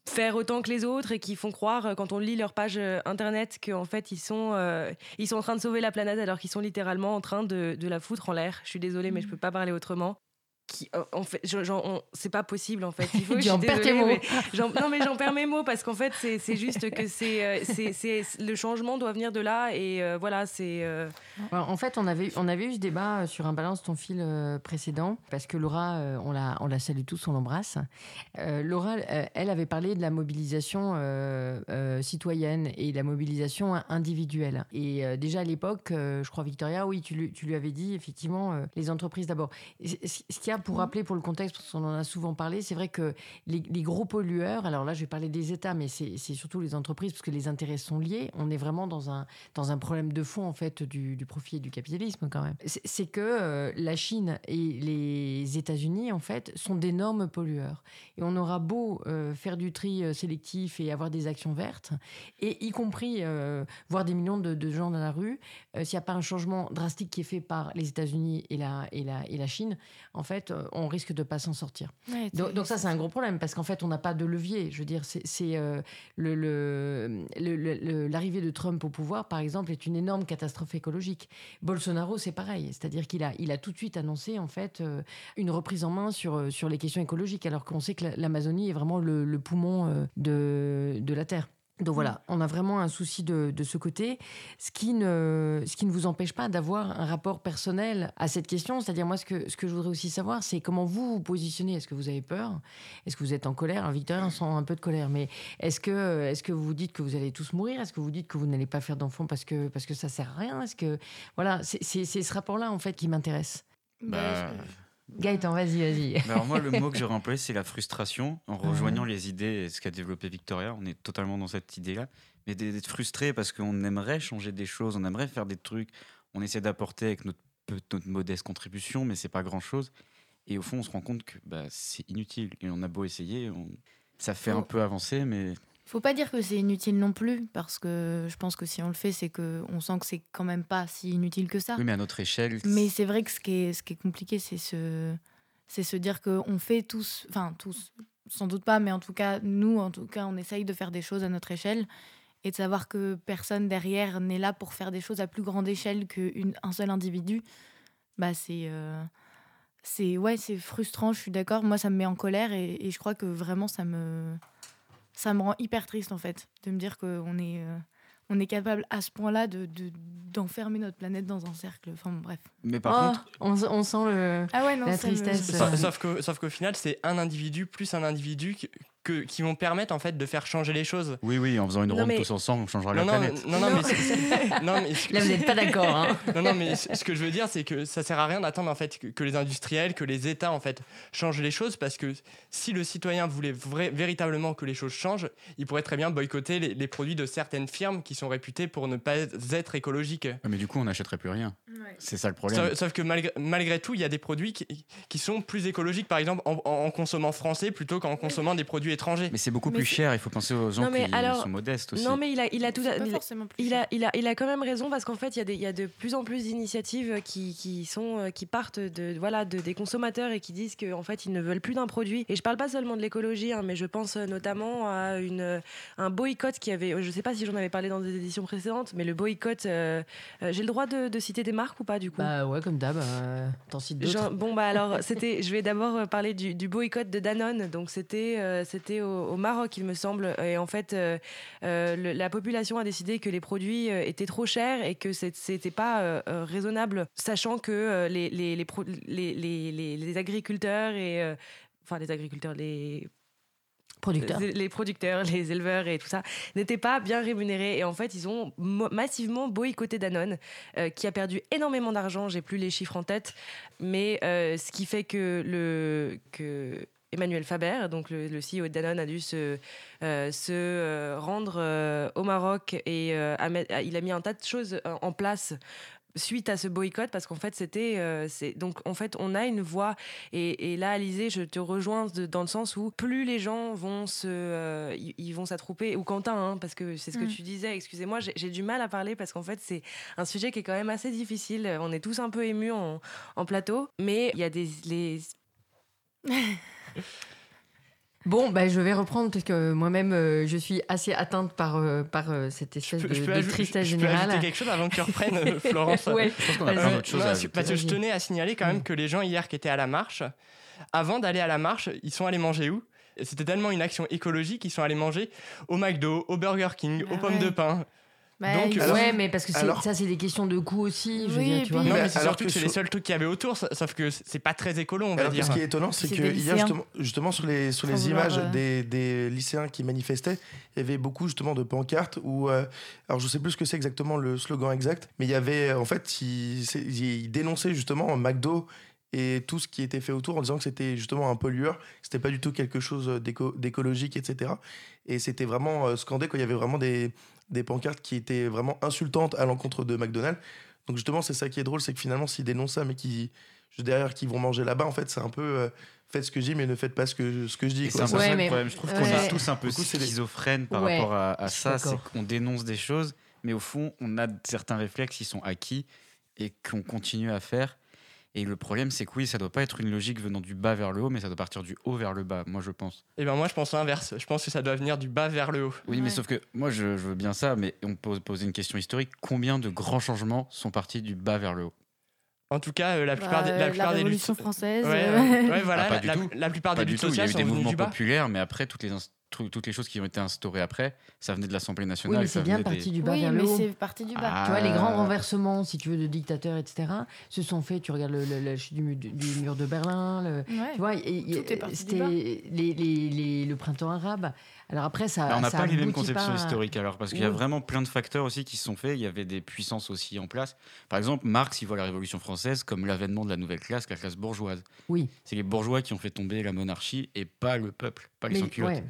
faire autant que les autres et qui font croire euh, quand on lit leur page euh, internet qu'en fait ils sont euh, ils sont en train de sauver la planète alors qu'ils sont littéralement en train de, de la foutre en l'air. Je suis désolée mais je peux pas parler autrement. Qui, euh, en fait, c'est pas possible en fait. Il faut, J'en perds tes mots. mais non mais j'en perds mes mots parce qu'en fait c'est juste que c'est euh, c'est c'est- le changement doit venir de là et euh, voilà c'est euh, en fait, on avait, on avait eu ce débat sur un balance ton fil précédent, parce que Laura, on, la, on la salue tous, on l'embrasse. Euh, Laura, elle avait parlé de la mobilisation euh, euh, citoyenne et de la mobilisation individuelle. Et euh, déjà à l'époque, euh, je crois, Victoria, oui, tu, lui- tu lui avais dit, effectivement, euh, les entreprises d'abord. Ce qu'il y pour rappeler pour le contexte, parce qu'on en a souvent parlé, c'est vrai que les, les gros pollueurs, alors là, je vais parler des États, mais c'est surtout les entreprises, parce que les intérêts sont liés. On est vraiment dans un, dans un problème de fond, en fait, du, du profit et du capitalisme, quand même. C'est que euh, la Chine et les États-Unis, en fait, sont d'énormes pollueurs. Et on aura beau euh, faire du tri euh, sélectif et avoir des actions vertes, et y compris voir des millions de, de gens dans la rue, s'il n'y a pas un changement drastique qui est fait par les États-Unis et la, et, la, et la Chine, en fait, euh, on risque de pas s'en sortir. Ouais, donc, ça, c'est un gros problème parce qu'en fait, on n'a pas de levier. Je veux dire, c'est euh, le- l'arrivée de Trump au pouvoir, par exemple, est une énorme catastrophe écologique. Bolsonaro, c'est pareil, c'est-à-dire qu'il a, il a tout de suite annoncé en fait euh, une reprise en main sur, sur les questions écologiques, alors qu'on sait que la- l'Amazonie est vraiment le, le poumon euh, de, de la Terre. Donc voilà, on a vraiment un souci de, de ce côté, ce qui, ne, ce qui ne vous empêche pas d'avoir un rapport personnel à cette question. C'est-à-dire, moi, ce que, ce que je voudrais aussi savoir, c'est comment vous vous positionnez. Est-ce que vous avez peur? Est-ce que vous êtes en colère? Alors, Victoria, on sent un peu de colère, mais est-ce que, est que vous vous dites que vous allez tous mourir? Est-ce que vous dites que vous n'allez pas faire d'enfants parce que, parce que ça sert à rien? Est-ce que. Voilà, c'est ce rapport-là, en fait, qui m'intéresse. Bah, Gaëtan, vas-y, vas-y. alors moi, le mot que j'aurais employé, c'est la frustration. En rejoignant les idées et ce qu'a développé Victoria, on est totalement dans cette idée-là. Mais d'être frustré parce qu'on aimerait changer des choses, on aimerait faire des trucs, on essaie d'apporter avec notre, modeste contribution, mais c'est pas grand-chose. Et au fond, on se rend compte que bah, c'est inutile. Et on a beau essayer, on- ça fait un peu avancer, mais Faut pas dire que c'est inutile non plus, parce que je pense que si on le fait, c'est que on sent que c'est quand même pas si inutile que ça. oui, mais à notre échelle, Mais c'est vrai que ce qui est, ce qui est compliqué, c'est se, c'est se dire qu'on fait tous, enfin tous, sans doute pas, mais en tout cas, nous, en tout cas, on essaye de faire des choses à notre échelle et de savoir que personne derrière n'est là pour faire des choses à plus grande échelle qu'un seul individu. Bah, c'est. euh, c'est ouais, c'est frustrant, je suis d'accord. Moi, ça me met en colère et, et je crois que vraiment, ça me, ça me rend hyper triste en fait, de me dire qu'on est, euh, on est capable à ce point-là de, de- d'enfermer notre planète dans un cercle. Enfin, bon, bref. Mais par contre- on, on sent le, Ah ouais, non, la me- tristesse. Sauf, sauf qu'au sauf qu'au final, c'est un individu plus un individu qui, que- qui vont permettre en fait de faire changer les choses. oui, oui, en faisant une Non, ronde mais- tous ensemble, on changera Non, la non, planète. non, non, mais, non, Là, vous n'êtes pas d'accord, hein. Non, non, mais ce que je veux dire, c'est que ça sert à rien d'attendre en fait que, que les industriels, que les États en fait changent les choses, parce que si le citoyen voulait vrai- véritablement que les choses changent, il pourrait très bien boycotter les, les produits de certaines firmes qui sont réputées pour ne pas être écologiques. Ouais, Mais du coup, on n'achèterait plus rien. C'est ça le problème. Sauf, sauf que malgré, malgré tout, il y a des produits qui, qui sont plus écologiques, par exemple en, en- en consommant français plutôt qu'en consommant des produits étrangers. Mais c'est beaucoup Mais plus cher, il faut penser aux gens Non, mais qui alors- sont modestes aussi. Non, mais il a, il a tout. Pas il a- il a, il a, il a quand même raison parce qu'en fait, il y, a des- il y a de plus en plus d'initiatives qui, qui sont, euh, qui partent de, voilà, de, des consommateurs et qui disent qu'en fait, ils ne veulent plus d'un produit. Et je parle pas seulement de l'écologie, hein, mais je pense euh, notamment à une, euh, un boycott qui avait. Je sais pas si j'en avais parlé dans des éditions précédentes, mais le boycott. euh, euh, J'ai le droit de, de citer des marques ou pas du coup? Bah ouais, comme d'hab. euh, T'en cites d'autres. Bon bah alors c'était je vais d'abord parler du, du boycott de Danone donc c'était euh, c'était au, au Maroc il me semble et en fait euh, euh, le- la population a décidé que les produits euh, étaient trop chers et que c'était pas euh, raisonnable sachant que les les, les, pro- agriculteurs et enfin les agriculteurs les Producteurs. les, producteurs, les éleveurs et tout ça n'étaient pas bien rémunérés. Et en fait, ils ont massivement boycotté Danone, euh, qui a perdu énormément d'argent. J'ai plus les chiffres en tête, mais euh, ce qui fait que le que Emmanuel Faber, donc le, le CEO de Danone, a dû se, euh, se euh, rendre euh, au Maroc et a met- a- il a mis un tas de choses en place suite à ce boycott parce qu'en fait c'était euh, c'est donc en fait on a une voix et, et là Alizé je te rejoins de- dans le sens où plus les gens vont se euh, ils, vont s'attrouper ou Quentin hein, parce que c'est ce que Mm. tu disais excusez-moi j'ai j'ai du mal à parler parce qu'en fait c'est un sujet qui est quand même assez difficile on est tous un peu émus en, en plateau mais il y a des les Bon, bah, je vais reprendre parce que moi-même, euh, je suis assez atteinte par, euh, par euh, cette espèce de, je peux, de ajou- tristesse je peux générale. ajouter quelque chose avant que tu reprennes, Florence Ouais, Je pense qu'on a vas-y. plein d'autres choses Non, à parce- que je tenais à signaler quand même que les gens hier qui étaient à la marche, avant d'aller à la marche, ils sont allés manger où? C'était tellement une action écologique, ils sont allés manger au McDo, au Burger King, Bah aux pommes de pain. Bah, Donc, il- alors- ouais, mais parce que alors- ça, c'est des questions de coût aussi. Je veux Oui, dire, et tu vois. puis- Non, Mais mais c'est surtout que c'est les seuls trucs qu'il y avait autour, sa- sauf que c'est pas très écolo, on va Alors, dire. ce qui est étonnant, c'est C'est que hier, justement, justement, sur les, sur les images euh, des, des lycéens qui manifestaient, il y avait beaucoup justement de pancartes où, euh, alors je sais plus ce que c'est exactement le slogan exact, mais il y avait, en fait, ils, dénonçaient justement McDo et tout ce qui était fait autour en disant que c'était justement un pollueur, que c'était pas du tout quelque chose d'éco- d'écologique, etc. Et c'était vraiment euh, scandé quand il y avait vraiment des, des pancartes qui étaient vraiment insultantes à l'encontre de McDonald's. Donc justement, c'est ça qui est drôle, c'est que finalement, s'ils dénoncent ça, mais qui derrière qui vont manger là-bas. En fait, c'est un peu euh, faites ce que je dis, mais ne faites pas ce que, ce que je dis. C'est un peu Ouais, ça le problème. Je trouve qu'on Ouais. est tous un peu schizophrènes par Ouais, rapport à, à ça. C'est qu'on dénonce des choses, mais au fond, on a certains réflexes qui sont acquis et qu'on continue à faire. Et le problème, c'est que oui, ça doit pas être une logique venant du bas vers le haut, mais ça doit partir du haut vers le bas, moi je pense. Et ben moi, je pense l'inverse. Je pense que ça doit venir du bas vers le haut. Oui, mais sauf que moi je, je veux bien ça, mais on peut poser une question historique. Combien de grands changements sont partis du bas vers le haut? En tout cas, euh, la plupart, Bah, des, la la plupart des luttes. Révolution française. Ouais, euh, voilà, Ah, pas la, du la- tout. la plupart Pas des luttes tout, il y a sociales eu des mouvements populaires, mais après, toutes les, toutes choses qui ont été instaurées après, ça venait de l'Assemblée Oui, nationale. mais ça c'est bien des- parti du bas Oui, vers mais le haut. c'est parti du bas. Ah. Tu vois, les grands renversements, si tu veux, de dictateurs, etc., se sont faits. Tu regardes le, le- la chute du, mu- du mur de Berlin, le- Ouais. tu vois, c'était bas. les, les- les- le printemps arabe. Alors après, ça. Mais on n'a pas les mêmes conceptions pas historiques alors, parce qu'il y a vraiment plein de facteurs aussi qui se sont faits. Il y avait des puissances aussi en place. Par exemple, Marx, il voit la Révolution française comme l'avènement de la nouvelle classe, la classe bourgeoise. Oui. C'est les bourgeois qui ont fait tomber la monarchie et pas le peuple, pas les sans-culottes. ouais.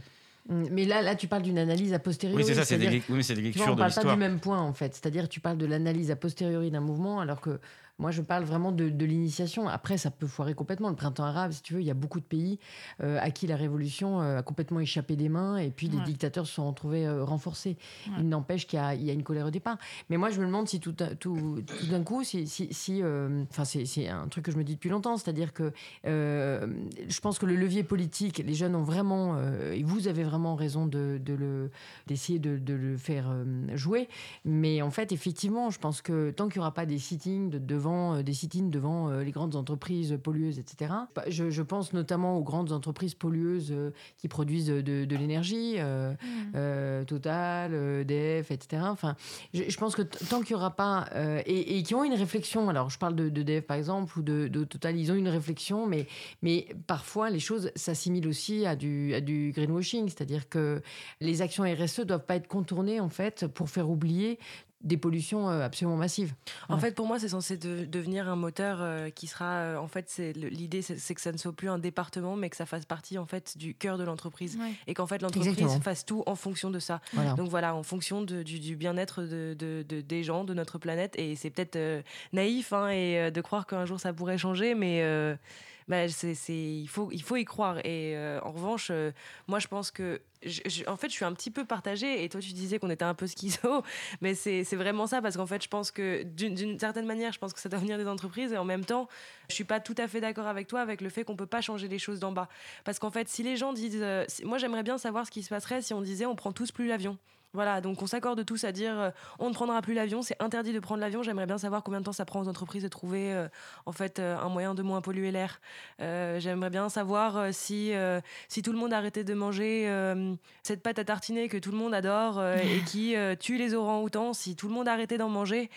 Mm, Mais là, là, tu parles d'une analyse a posteriori. Oui, c'est ça, c'est des, oui, mais c'est des Tu vois, lectures on de parle pas du même point en fait. C'est-à-dire, tu parles de l'analyse a posteriori d'un mouvement, alors que moi, je parle vraiment de, de l'initiation. Après, ça peut foirer complètement. Le printemps arabe, si tu veux, il y a beaucoup de pays euh, à qui la révolution euh, a complètement échappé des mains, et puis des Ouais. dictateurs se sont retrouvés euh, renforcés. Ouais. Il n'empêche qu'il y, y a une colère au départ. Mais moi, je me demande si tout, tout, tout d'un coup, si, si, si, enfin, c'est, c'est un truc que je me dis depuis longtemps, c'est-à-dire que je pense que le levier politique, les jeunes ont vraiment, et vous avez vraiment raison de, de le, d'essayer de, de le faire jouer. Mais en fait, effectivement, je pense que tant qu'il n'y aura pas des sittings de- devant, euh, des sit-ins devant euh, les grandes entreprises pollueuses, etc. bah, Je, je pense notamment aux grandes entreprises pollueuses euh, qui produisent de, de l'énergie, euh, euh, Total, EDF, etc. Enfin, je, je pense que tant qu'il n'y aura pas euh, et, et qui ont une réflexion. Alors, je parle de, de EDF par exemple ou de, de Total, ils ont une réflexion, mais mais parfois les choses s'assimilent aussi à du à du greenwashing, c'est-à-dire que les actions RSE doivent pas être contournées en fait pour faire oublier des pollutions euh, absolument massives. En fait, pour moi, c'est censé de- devenir un moteur euh, qui sera. euh, en fait, c'est l'idée, c'est que ça ne soit plus un département, mais que ça fasse partie en fait du cœur de l'entreprise, Ouais. et qu'en fait l'entreprise fasse tout en fonction de ça. Voilà. Donc voilà, en fonction de- du, du bien-être de, de- de- des gens, de notre planète. Et c'est peut-être euh, naïf hein, et de croire qu'un jour ça pourrait changer, mais euh, bah, c'est, il, faut, il faut y croire. Et euh, en revanche, euh, moi je pense que. je- en fait, je suis un petit peu partagée. Et toi, tu disais qu'on était un peu schizo, mais c'est, vraiment ça parce qu'en fait, je pense que d'une, certaine manière, je pense que ça doit venir des entreprises. Et en même temps, je suis pas tout à fait d'accord avec toi avec le fait qu'on peut pas changer les choses d'en bas. Parce qu'en fait, si les gens disent, euh, moi j'aimerais bien savoir ce qui se passerait si on disait on prend tous plus l'avion. Voilà, donc on s'accorde tous à dire euh, on ne prendra plus l'avion, c'est interdit de prendre l'avion. J'aimerais bien savoir combien de temps ça prend aux entreprises de trouver euh, en fait euh, un moyen de moins polluer l'air. J'aimerais bien savoir si si tout le monde arrêtait de manger cette pâte à tartiner que tout le monde adore et qui tue les orangs-outans. Si tout le monde arrêtait d'en manger,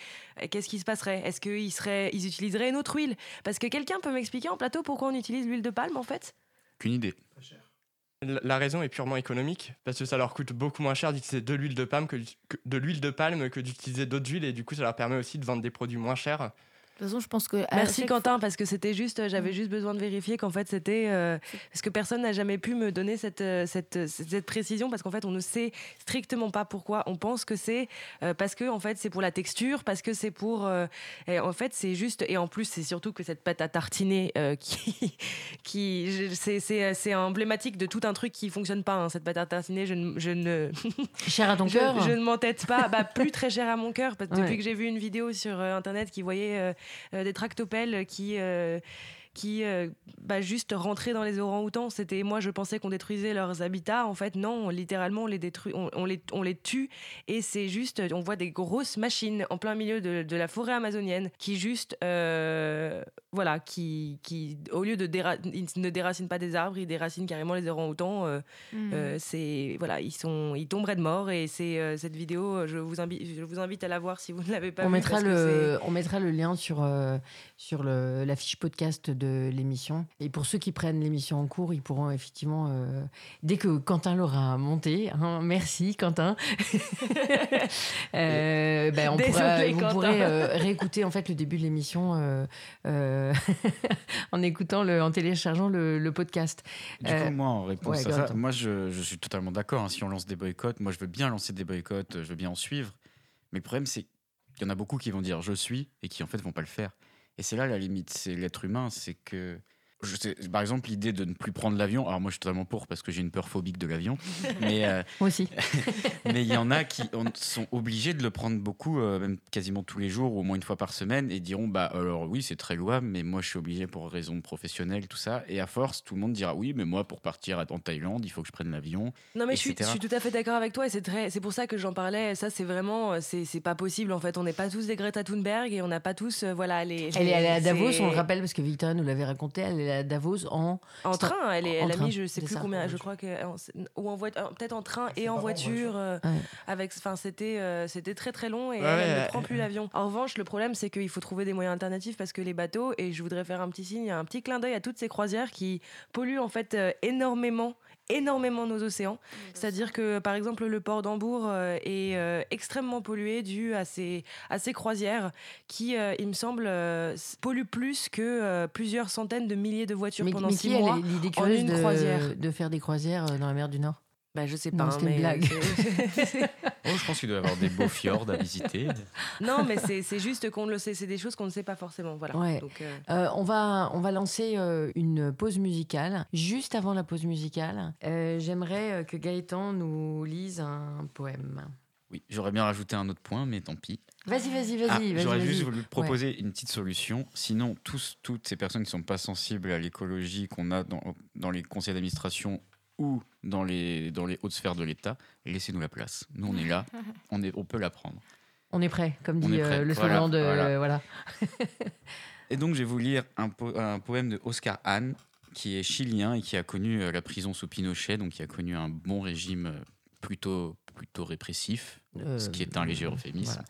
qu'est-ce qui se passerait? Est-ce qu'ils ils utiliseraient une autre huile? Parce que quelqu'un peut m'expliquer en plateau pourquoi on utilise l'huile de palme en fait? Qu'une idée. La raison est purement économique, parce que ça leur coûte beaucoup moins cher d'utiliser de l'huile de palme que d'utiliser d'autres huiles, et du coup, ça leur permet aussi de vendre des produits moins chers. De toute façon, je pense que. Merci Quentin parce que c'était juste euh, j'avais juste besoin de vérifier qu'en fait c'était euh, parce que personne n'a jamais pu me donner cette euh, cette, cette, précision parce qu'en fait on ne sait strictement pas pourquoi on pense que c'est euh, parce que en fait c'est pour la texture parce que c'est pour euh, et en fait c'est juste et en plus c'est surtout que cette pâte à tartiner euh, qui qui c'est c'est c'est emblématique de tout un truc qui fonctionne pas hein, cette pâte à tartiner je ne je ne Cher à ton cœur je ne m'entête pas, bah, plus très cher à mon cœur, parce que Ouais. depuis que j'ai vu une vidéo sur euh, internet qui voyait des tractopelles qui. Qui euh, bah, juste rentraient dans les orangs-outans. C'était moi, je pensais qu'on détruisait leurs habitats. En fait, non, littéralement, on les détruit, on, on les, on les tue. Et c'est juste, on voit des grosses machines en plein milieu de, de la forêt amazonienne qui juste, euh, voilà, qui, qui au lieu de déra- ils ne déracinent pas des arbres, ils déracinent carrément les orangs-outans. euh, euh, c'est voilà, ils sont, ils tomberaient de mort. Et c'est euh, cette vidéo, je vous invite, je vous invite à la voir si vous ne l'avez pas on vue, mettra le, on mettra le lien sur euh, sur le, la fiche podcast de l'émission. Et pour ceux qui prennent l'émission en cours, ils pourront effectivement euh, dès que Quentin l'aura monté. hein, merci Quentin. Euh, ben, on Désolé, pourra- vous Quentin. pourrez euh, réécouter en fait le début de l'émission euh, euh, en écoutant le, en téléchargeant le, le podcast. Du Euh, coup, moi, en réponse ouais, à ça, moi, je, je suis totalement d'accord. hein. Si on lance des boycotts, moi, je veux bien lancer des boycotts, je veux bien en suivre. Mais le problème, c'est qu'il y en a beaucoup qui vont dire je suis et qui, en fait, vont pas le faire. Et c'est là la limite, c'est l'être humain, c'est que je sais, par exemple, l'idée de ne plus prendre l'avion. Alors moi, je suis totalement pour parce que j'ai une peur phobique de l'avion. mais euh, Moi aussi. mais il y en a qui sont obligés de le prendre beaucoup, euh, même quasiment tous les jours ou au moins une fois par semaine, et diront bah alors oui, c'est très louable, mais moi je suis obligé pour raison professionnelle, tout ça. Et à force, tout le monde dira oui, mais moi pour partir en Thaïlande, il faut que je prenne l'avion. Non mais je suis, etc. je suis tout à fait d'accord avec toi et c'est très c'est pour ça que j'en parlais ça c'est vraiment euh, c'est c'est pas possible en fait on n'est pas tous des Greta Thunberg et on n'a pas tous euh, voilà les Elle est allée à Davos, on le rappelle parce que Victoria nous l'avait raconté, elle est à Davos en... en train elle, est, elle a mis je sais plus ça. combien je crois que ou en voiture peut-être en train et en voiture euh, Ouais. avec enfin c'était euh, c'était très très long et Ouais, elle, elle ouais, ne prend ouais. plus l'avion en revanche le problème c'est qu'il faut trouver des moyens alternatifs parce que les bateaux et je voudrais faire un petit signe un petit clin d'œil à toutes ces croisières qui polluent en fait euh, énormément énormément nos océans. C'est-à-dire que, par exemple, le port d'Hambourg euh, est euh, extrêmement pollué dû à ces, à ces croisières qui, euh, il me semble, euh, polluent plus que euh, plusieurs centaines de milliers de voitures Mais, pendant mais six qui a mois l'idée en curieuse une de, croisière. de faire des croisières dans la mer du Nord? Bah, je sais Non, pas, c'était une mais, blague. c'est- Oh, je pense qu'il doit y avoir des beaux fjords à visiter. non, mais c'est juste qu'on le sait. C'est des choses qu'on ne sait pas forcément. Voilà. Ouais. Donc, euh, Euh, on, va, on va lancer euh, une pause musicale. Juste avant la pause musicale, euh, j'aimerais euh, que Gaëtan nous lise un poème. Oui, j'aurais bien rajouté un autre point, mais tant pis. Vas-y, vas-y, vas-y. Ah, J'aurais juste voulu proposer une petite solution. Sinon, tous, toutes ces personnes qui ne sont pas sensibles à l'écologie qu'on a dans, dans les conseils d'administration ou dans les, dans les hautes sphères de l'État, laissez-nous la place. Nous, on est là, on, est, on peut la prendre. On est prêt, comme dit prêt. euh, le Voilà, slogan de. voilà. voilà. Et donc, je vais vous lire un, po- un poème de Oscar Hahn, qui est chilien et qui a connu euh, la prison sous Pinochet, donc qui a connu un bon régime euh, plutôt, plutôt répressif, Euh, ce qui est un léger euphémisme.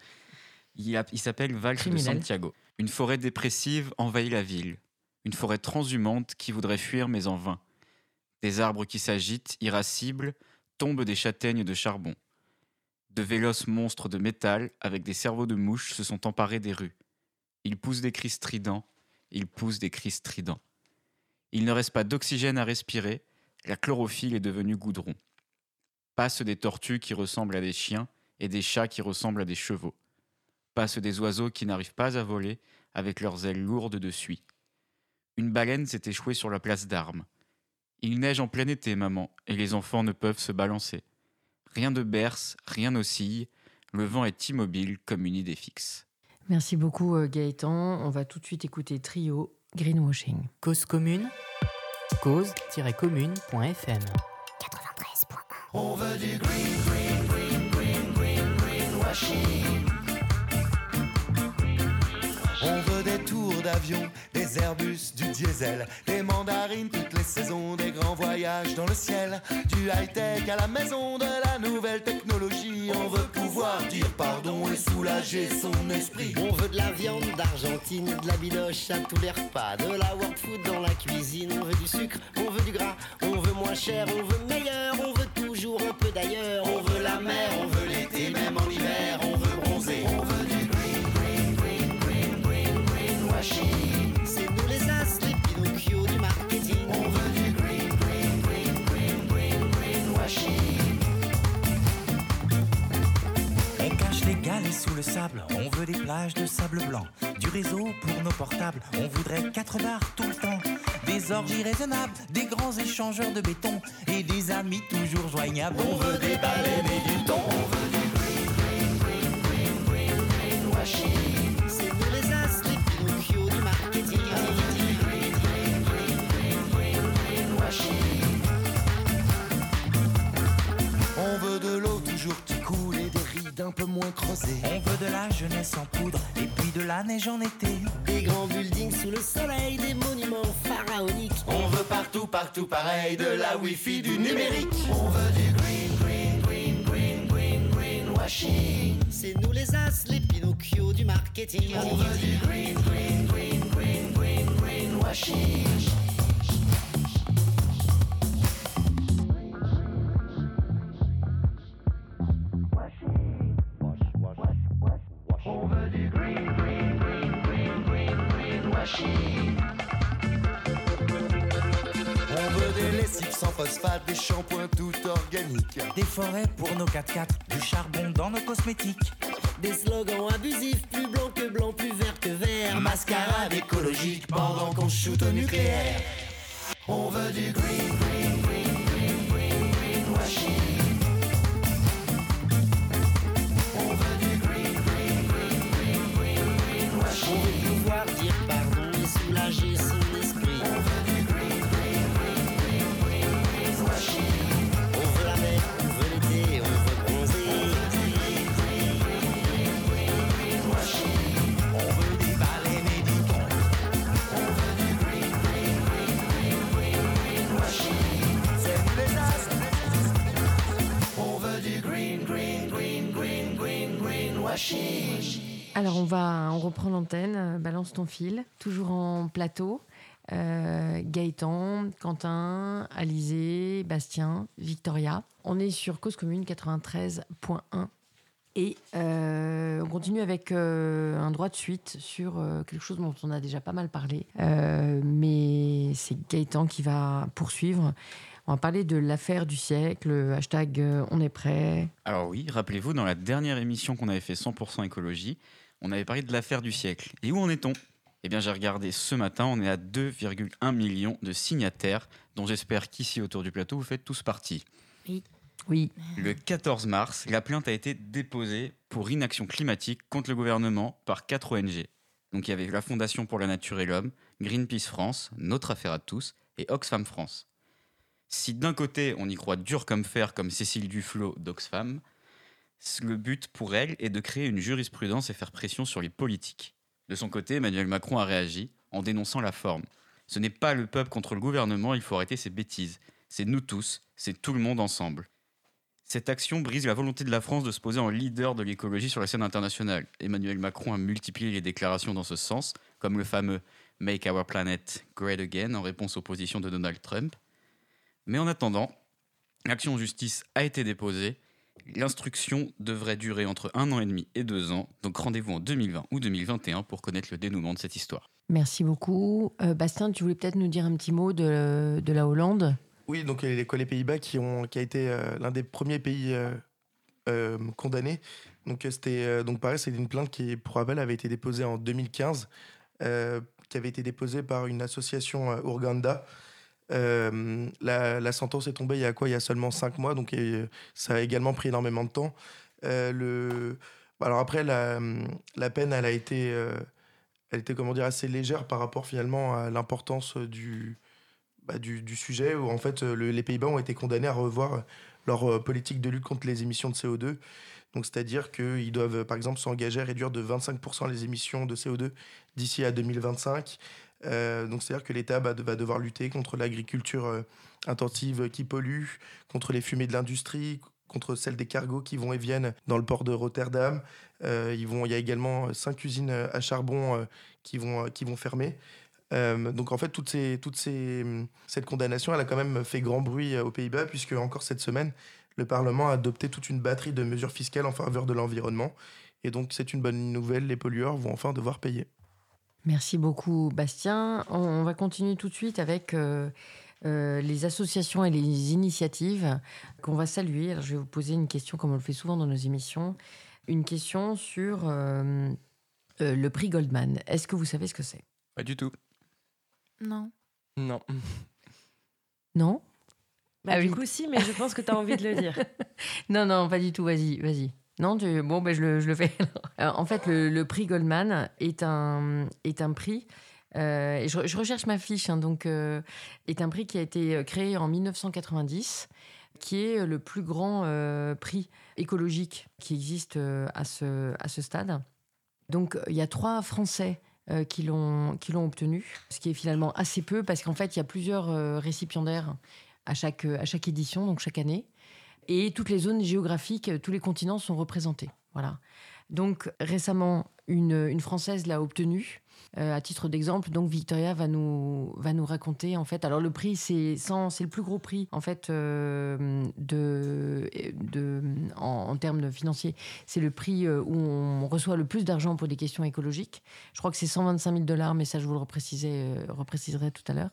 voilà. Il, s'appelle Valse de. Santiago. Une forêt dépressive envahit la ville. Une forêt transhumante qui voudrait fuir, mais en vain. Des arbres qui s'agitent, irascibles, tombent des châtaignes de charbon. De véloces monstres de métal, avec des cerveaux de mouches, se sont emparés des rues. Ils poussent des cris stridents, ils poussent des cris stridents. Il ne reste pas d'oxygène à respirer, la chlorophylle est devenue goudron. Passent des tortues qui ressemblent à des chiens et des chats qui ressemblent à des chevaux. Passent des oiseaux qui n'arrivent pas à voler avec leurs ailes lourdes de suie. Une baleine s'est échouée sur la place d'armes. Il neige en plein été, maman, et les enfants ne peuvent se balancer. Rien ne berce, rien n'oscille, le vent est immobile comme une idée fixe. Merci beaucoup, euh, Gaëtan. On va tout de suite écouter Trio Greenwashing. Cause commune, cause-commune.fm. On veut du green, green, green, green, green, greenwashing. Des tours d'avion, des Airbus, du diesel, des mandarines toutes les saisons, des grands voyages dans le ciel, du high-tech à la maison de la nouvelle technologie. On veut pouvoir dire pardon et soulager son esprit. On veut de la viande d'Argentine, de la biloche à tous les repas, de la world food dans la cuisine. On veut du sucre, on veut du gras, on veut moins cher, on veut meilleur, on veut toujours un peu d'ailleurs. On veut la mer, on veut des plages de sable blanc, du réseau pour nos portables, on voudrait quatre bars tout le temps, des orgies raisonnables, des grands échangeurs de béton et des amis toujours joignables. On veut des baleines et du thon, on veut du green, green, green, green, green. C'est marketing. On veut de l'eau toujours qui et des rides un peu moins creusées. On veut de la jeunesse en poudre et puis de la neige en été. Des grands buildings sous le soleil, des monuments pharaoniques. On veut partout, partout pareil, de la wifi, du numérique. On veut du green, green, green, green, green, greenwashing. C'est nous les as, les Pinocchio du marketing. On veut du green, green, green, green, green, greenwashing. On shampoings tout organiques. Des forêts pour nos 4x4, du charbon dans nos cosmétiques. Des slogans abusifs, plus blanc que blanc, plus vert que vert. Mascarade écologique pendant qu'on shoot au nucléaire. On veut du green, green, green, on reprend l'antenne, euh, balance ton fil, toujours en plateau. Euh, Gaëtan, Quentin, Alizé, Bastien, Victoria. On est sur Cause Commune 93.1 et euh, on continue avec un droit de suite sur quelque chose dont on a déjà pas mal parlé. Mais c'est Gaëtan qui va poursuivre. On va parler de l'affaire du siècle, hashtag on est prêt. Alors oui, rappelez-vous, dans la dernière émission qu'on avait fait 100% écologie, on avait parlé de l'affaire du siècle. Et où en est-on? Eh bien, j'ai regardé ce matin, on est à 2,1 millions de signataires, dont j'espère qu'ici, autour du plateau, vous faites tous partie. Oui. Oui. Le 14 mars, la plainte a été déposée pour inaction climatique contre le gouvernement par quatre ONG. Donc il y avait la Fondation pour la Nature et l'Homme, Greenpeace France, Notre Affaire à tous et Oxfam France. Si d'un côté on y croit dur comme fer comme Cécile Duflot d'Oxfam, le but pour elle est de créer une jurisprudence et faire pression sur les politiques. De son côté, Emmanuel Macron a réagi en dénonçant la forme. Ce n'est pas le peuple contre le gouvernement, il faut arrêter ces bêtises. C'est nous tous, c'est tout le monde ensemble. Cette action brise la volonté de la France de se poser en leader de l'écologie sur la scène internationale. Emmanuel Macron a multiplié les déclarations dans ce sens, comme le fameux Make Our Planet Great Again en réponse aux positions de Donald Trump. Mais en attendant, l'action en justice a été déposée. L'instruction devrait durer entre un an et demi et deux ans, donc rendez-vous en 2020 ou 2021 pour connaître le dénouement de cette histoire. Merci beaucoup. Euh, Bastien, tu voulais peut-être nous dire un petit mot de, de la Hollande? Oui, donc les, les Pays-Bas qui, ont, qui a été euh, l'un des premiers pays euh, euh, condamnés. Donc euh, c'était donc pareil, c'est une plainte qui, pour rappel, avait été déposée en 2015, euh, qui avait été déposée par une association euh, Ouganda. Euh, la, sentence est tombée il y a quoi? Il y a seulement cinq mois, donc euh, ça a également pris énormément de temps. Euh, le... Alors après, la, peine, elle a été, euh, elle était comment dire, assez légère par rapport finalement à l'importance du, bah, du, sujet, où en fait le- les Pays-Bas ont été condamnés à revoir leur politique de lutte contre les émissions de CO2. Donc c'est-à-dire qu'ils doivent par exemple s'engager à réduire de 25% les émissions de CO2 d'ici à 2025. Euh, donc c'est-à-dire que l'État bah, va devoir lutter contre l'agriculture euh, intensive qui pollue, contre les fumées de l'industrie, contre celles des cargos qui vont et viennent dans le port de Rotterdam. Euh, il y a également cinq usines à charbon qui, vont, fermer. Donc en fait, toutes ces, cette condamnation, elle a quand même fait grand bruit aux Pays-Bas, puisque encore cette semaine, le Parlement a adopté toute une batterie de mesures fiscales en faveur de l'environnement. Et donc c'est une bonne nouvelle, les pollueurs vont enfin devoir payer. Merci beaucoup, Bastien. On, on va continuer tout de suite avec euh, euh, les associations et les initiatives qu'on va saluer. Alors, je vais vous poser une question, comme on le fait souvent dans nos émissions, une question sur euh, euh, le prix Goldman. Est-ce que vous savez ce que c'est? Pas du tout. Non. Non. Non? Bah, Ah du oui. coup, si, mais je pense que tu as envie de le dire. Non, non, pas du tout. Vas-y, vas-y. Non, bon, ben, je, le, fais. Alors, en fait, le, prix Goldman est un, est un prix. euh, je, recherche ma fiche, hein, donc euh, est un prix qui a été créé en 1990, qui est le plus grand euh, prix écologique qui existe euh, à ce, à ce stade. Donc, il y a trois Français euh, qui l'ont obtenu, ce qui est finalement assez peu parce qu'en fait, il y a plusieurs euh, récipiendaires à chaque, à chaque édition, donc chaque année. Et toutes les zones géographiques, euh, tous les continents sont représentés. Voilà. Donc récemment, une, Française l'a obtenu. Euh, à titre d'exemple, donc Victoria va nous, va nous raconter en fait. Alors le prix, c'est c'est le plus gros prix en fait euh, de, de, en, en termes financiers. C'est le prix euh, où on reçoit le plus d'argent pour des questions écologiques. Je crois que c'est 125 000 dollars, mais ça je vous le repréciser, euh, repréciserai tout à l'heure.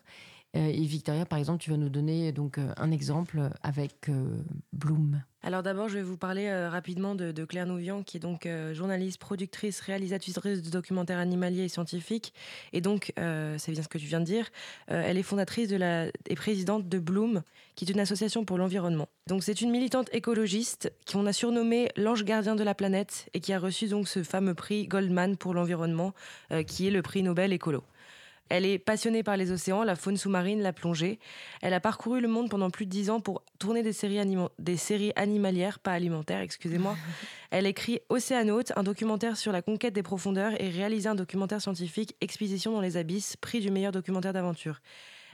Euh, et Victoria, par exemple, tu vas nous donner donc euh, un exemple avec euh, Bloom. Alors d'abord, je vais vous parler euh, rapidement de, Claire Nouvian, qui est donc euh, journaliste, productrice, réalisatrice de documentaires animaliers et scientifiques. Et donc, euh, c'est bien ce que tu viens de dire, euh, elle est fondatrice de la, et présidente de Bloom, qui est une association pour l'environnement. Donc c'est une militante écologiste qu'on a surnommée l'ange gardien de la planète et qui a reçu donc ce fameux prix Goldman pour l'environnement, euh, qui est le prix Nobel écolo. Elle est passionnée par les océans, la faune sous-marine, la plongée. Elle a parcouru le monde pendant plus de dix ans pour tourner des séries, des séries animalières, pas alimentaires, excusez-moi. Elle écrit Océanaute, un documentaire sur la conquête des profondeurs, et réalisé un documentaire scientifique, Expédition dans les abysses, prix du meilleur documentaire d'aventure.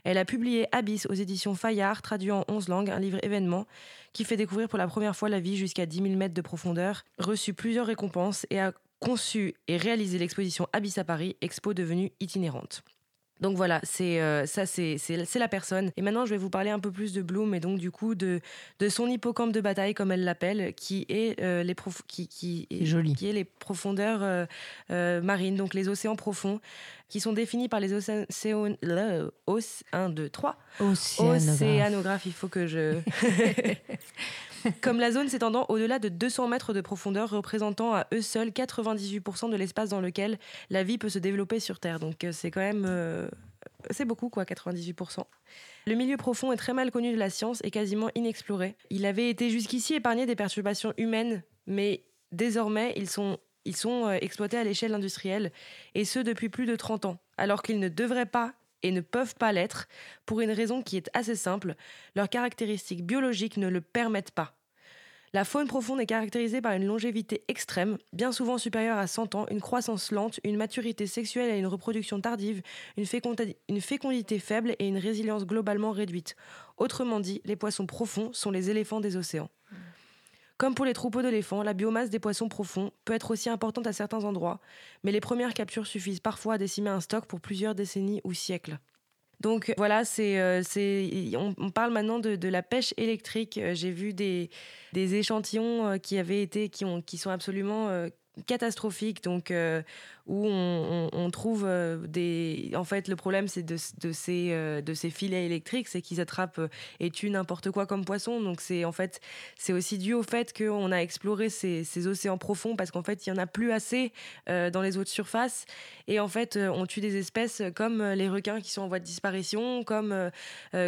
Elle a publié Abyss aux éditions Fayard, traduit en 11 langues, un livre événement qui fait découvrir pour la première fois la vie jusqu'à 10 000 mètres de profondeur, reçu plusieurs récompenses et a conçu et réalisé l'exposition Abyss à Paris, expo devenue itinérante. Donc voilà, c'est euh, ça, c'est la personne. Et maintenant, je vais vous parler un peu plus de Bloom et donc du coup de, de son hippocampe de bataille, comme elle l'appelle, qui est euh, les qui, qui, est, joli. qui est les profondeurs euh, marines, donc les océans profonds, qui sont définis par les océans 1, 2, 3 Océanographe. Océanographe, il faut que je. Comme la zone s'étendant au-delà de 200 mètres de profondeur, représentant à eux seuls 98% de l'espace dans lequel la vie peut se développer sur Terre. Donc euh, c'est quand même. euh, c'est beaucoup, quoi, 98%. Le milieu profond est très mal connu de la science et quasiment inexploré. Il avait été jusqu'ici épargné des perturbations humaines, mais désormais, ils sont, ils sont euh, exploités à l'échelle industrielle, et ce depuis plus de 30 ans, alors qu'ils ne devraient pas et ne peuvent pas l'être, pour une raison qui est assez simple, leurs caractéristiques biologiques ne le permettent pas. La faune profonde est caractérisée par une longévité extrême, bien souvent supérieure à 100 ans, une croissance lente, une maturité sexuelle et une reproduction tardive, une, une fécondité faible et une résilience globalement réduite. Autrement dit, les poissons profonds sont les éléphants des océans. Comme pour les troupeaux d'éléphants, la biomasse des poissons profonds peut être aussi importante à certains endroits, mais les premières captures suffisent parfois à décimer un stock pour plusieurs décennies ou siècles. Donc voilà, c'est, euh, on, parle maintenant de, la pêche électrique. Euh, J'ai vu des, échantillons euh, qui avaient été, qui, ont, qui sont absolument catastrophiques. Donc euh, où on, trouve euh, des, en fait, le problème c'est de, de ces, euh, de ces filets électriques, c'est qu'ils attrapent et tuent n'importe quoi comme poisson. Donc c'est en fait, c'est aussi dû au fait qu'on a exploré ces, océans profonds parce qu'en fait il y en a plus assez dans les eaux de surface. Et en fait, on tue des espèces comme les requins qui sont en voie de disparition, comme,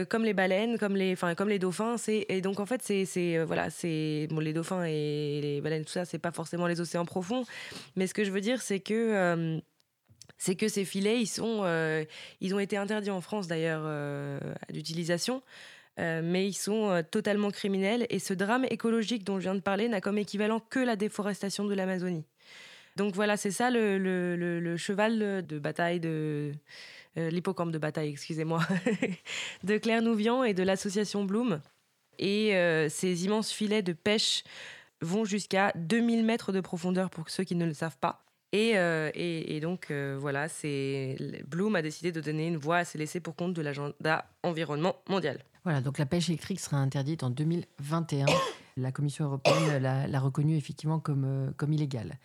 comme les baleines, comme les, enfin, comme les dauphins. Et donc, en fait, c'est, voilà, c'est, bon, les dauphins et les baleines, tout ça, c'est pas forcément les océans profonds. Mais ce que je veux dire, c'est que. euh, c'est que ces filets, ils, sont, euh, ils ont été interdits en France d'ailleurs euh, d'utilisation, mais ils sont totalement criminels. Et ce drame écologique dont je viens de parler n'a comme équivalent que la déforestation de l'Amazonie. Donc voilà, c'est ça le, cheval de bataille de l'hippocampe de bataille, excusez-moi, de Claire Nouvian et de l'association Bloom. Et ces immenses filets de pêche vont jusqu'à 2000 mètres de profondeur pour ceux qui ne le savent pas. Et, euh, et- donc euh, voilà, c'est Bloom a décidé de donner une voix à ces laissés pour compte de l'agenda environnement mondial. Voilà, donc la pêche électrique sera interdite en 2021. La Commission européenne l'a reconnue effectivement comme, euh, comme illégale.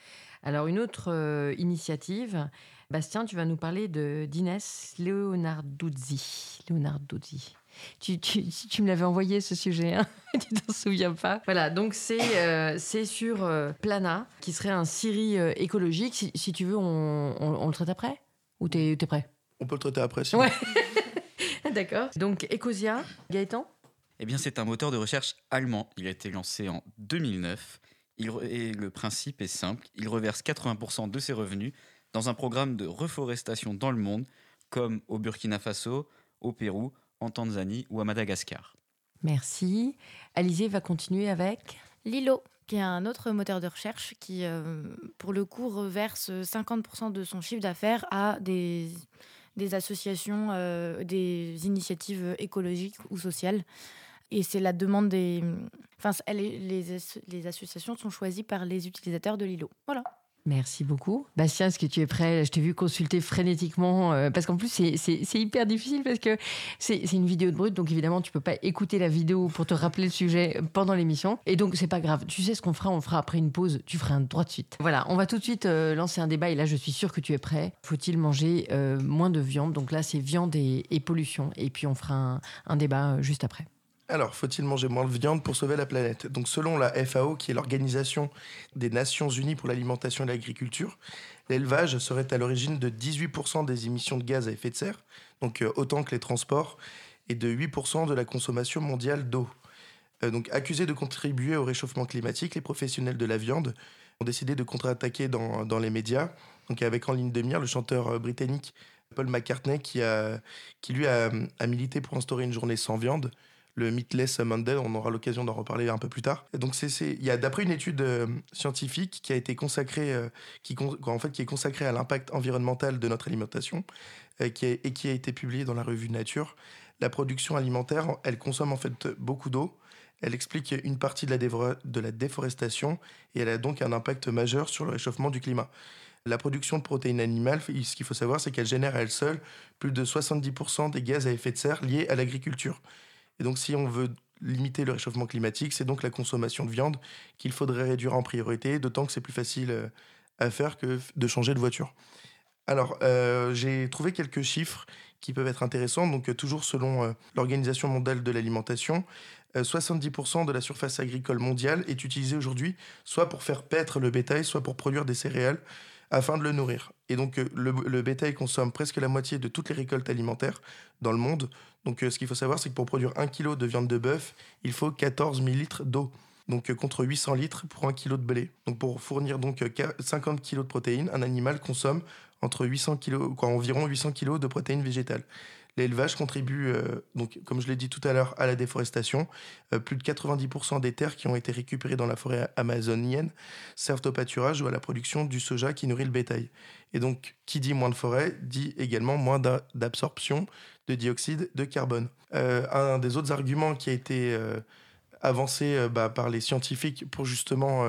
Alors, une autre initiative, Bastien, tu vas nous parler de d'Inès Leonarduzzi. Leonarduzzi. Tu, tu, tu me l'avais envoyé ce sujet, hein tu t'en souviens pas Voilà, donc c'est euh, c'est sur euh, Plana, qui serait un Siri euh, écologique. Si, si tu veux, on, on- on le traite après? Ou t'es es prêt? On peut le traiter après. si. Ouais. D'accord. Donc, Ecosia, Gaëtan? Eh bien, c'est un moteur de recherche allemand. Il a été lancé en 2009. Il re- et le principe est simple. Il reverse 80% de ses revenus dans un programme de reforestation dans le monde, comme au Burkina Faso, au Pérou, en Tanzanie ou à Madagascar. Merci. Alizé va continuer avec Lilo, qui est un autre moteur de recherche qui, euh, pour le coup, reverse 50% de son chiffre d'affaires à des, des associations, euh, des initiatives écologiques ou sociales. Et c'est la demande des. Enfin, les associations sont choisies par les utilisateurs de Lilo. Voilà. Merci beaucoup. Bastien, est-ce que tu es prêt? Je t'ai vu consulter frénétiquement, euh, parce qu'en plus, c'est- hyper difficile, parce que c'est une vidéo de brut, donc évidemment, tu peux pas écouter la vidéo pour te rappeler le sujet pendant l'émission. Et donc, c'est pas grave. Tu sais ce qu'on fera? On fera après une pause. Tu feras un droit de suite. Voilà, on va tout de suite euh, lancer un débat, et là, je suis sûre que tu es prêt. Faut-il manger euh, moins de viande? Donc là, c'est viande et, pollution. Et puis, on fera un, débat juste après. Alors, faut-il manger moins de viande pour sauver la planète? Donc, selon la FAO, qui est l'Organisation des Nations Unies pour l'alimentation et l'agriculture, l'élevage serait à l'origine de 18% des émissions de gaz à effet de serre, donc euh, autant que les transports, et de 8% de la consommation mondiale d'eau. Euh, donc, accusés de contribuer au réchauffement climatique, les professionnels de la viande ont décidé de contre-attaquer dans, les médias, donc avec en ligne de mire le chanteur euh, britannique Paul McCartney, qui, lui a milité pour instaurer une journée sans viande le Meatless Monday. On aura l'occasion d'en reparler un peu plus tard. Et donc, il y a d'après une étude euh, scientifique qui a été consacrée, euh, qui, en fait, qui est consacrée à l'impact environnemental de notre alimentation, euh, et qui a été publiée dans la revue Nature. La production alimentaire, elle consomme en fait beaucoup d'eau. Elle explique une partie de la, de la déforestation et elle a donc un impact majeur sur le réchauffement du climat. La production de protéines animales, ce qu'il faut savoir, c'est qu'elle génère à elle seule plus de 70% des gaz à effet de serre liés à l'agriculture. Et donc, si on veut limiter le réchauffement climatique, c'est donc la consommation de viande qu'il faudrait réduire en priorité, d'autant que c'est plus facile euh, à faire que de changer de voiture. Alors, euh, j'ai trouvé quelques chiffres qui peuvent être intéressants. Donc, euh, toujours selon l'Organisation mondiale de l'alimentation, euh, 70% de la surface agricole mondiale est utilisée aujourd'hui soit pour faire paître le bétail, soit pour produire des céréales afin de le nourrir. Et donc, le bétail consomme presque la moitié de toutes les récoltes alimentaires dans le monde. Donc, euh, ce qu'il faut savoir, c'est que pour produire 1 kg de viande de bœuf, il faut 14 000 litres d'eau. Donc, euh, contre 800 litres pour 1 kg de blé. Donc, pour fournir donc euh, qua- 50 kg de protéines, un animal consomme entre 800 kg, quoi, environ 800 kg de protéines végétales. L'élevage contribue, euh, comme je l'ai dit tout à l'heure, à la déforestation. Euh, plus de 90% des terres qui ont été récupérées dans la forêt amazonienne servent au pâturage ou à la production du soja qui nourrit le bétail. Et donc, qui dit moins de forêt, dit également moins d'a- d'absorption de dioxyde de carbone. Euh, un des autres arguments qui a été euh, avancé euh, bah, par les scientifiques pour justement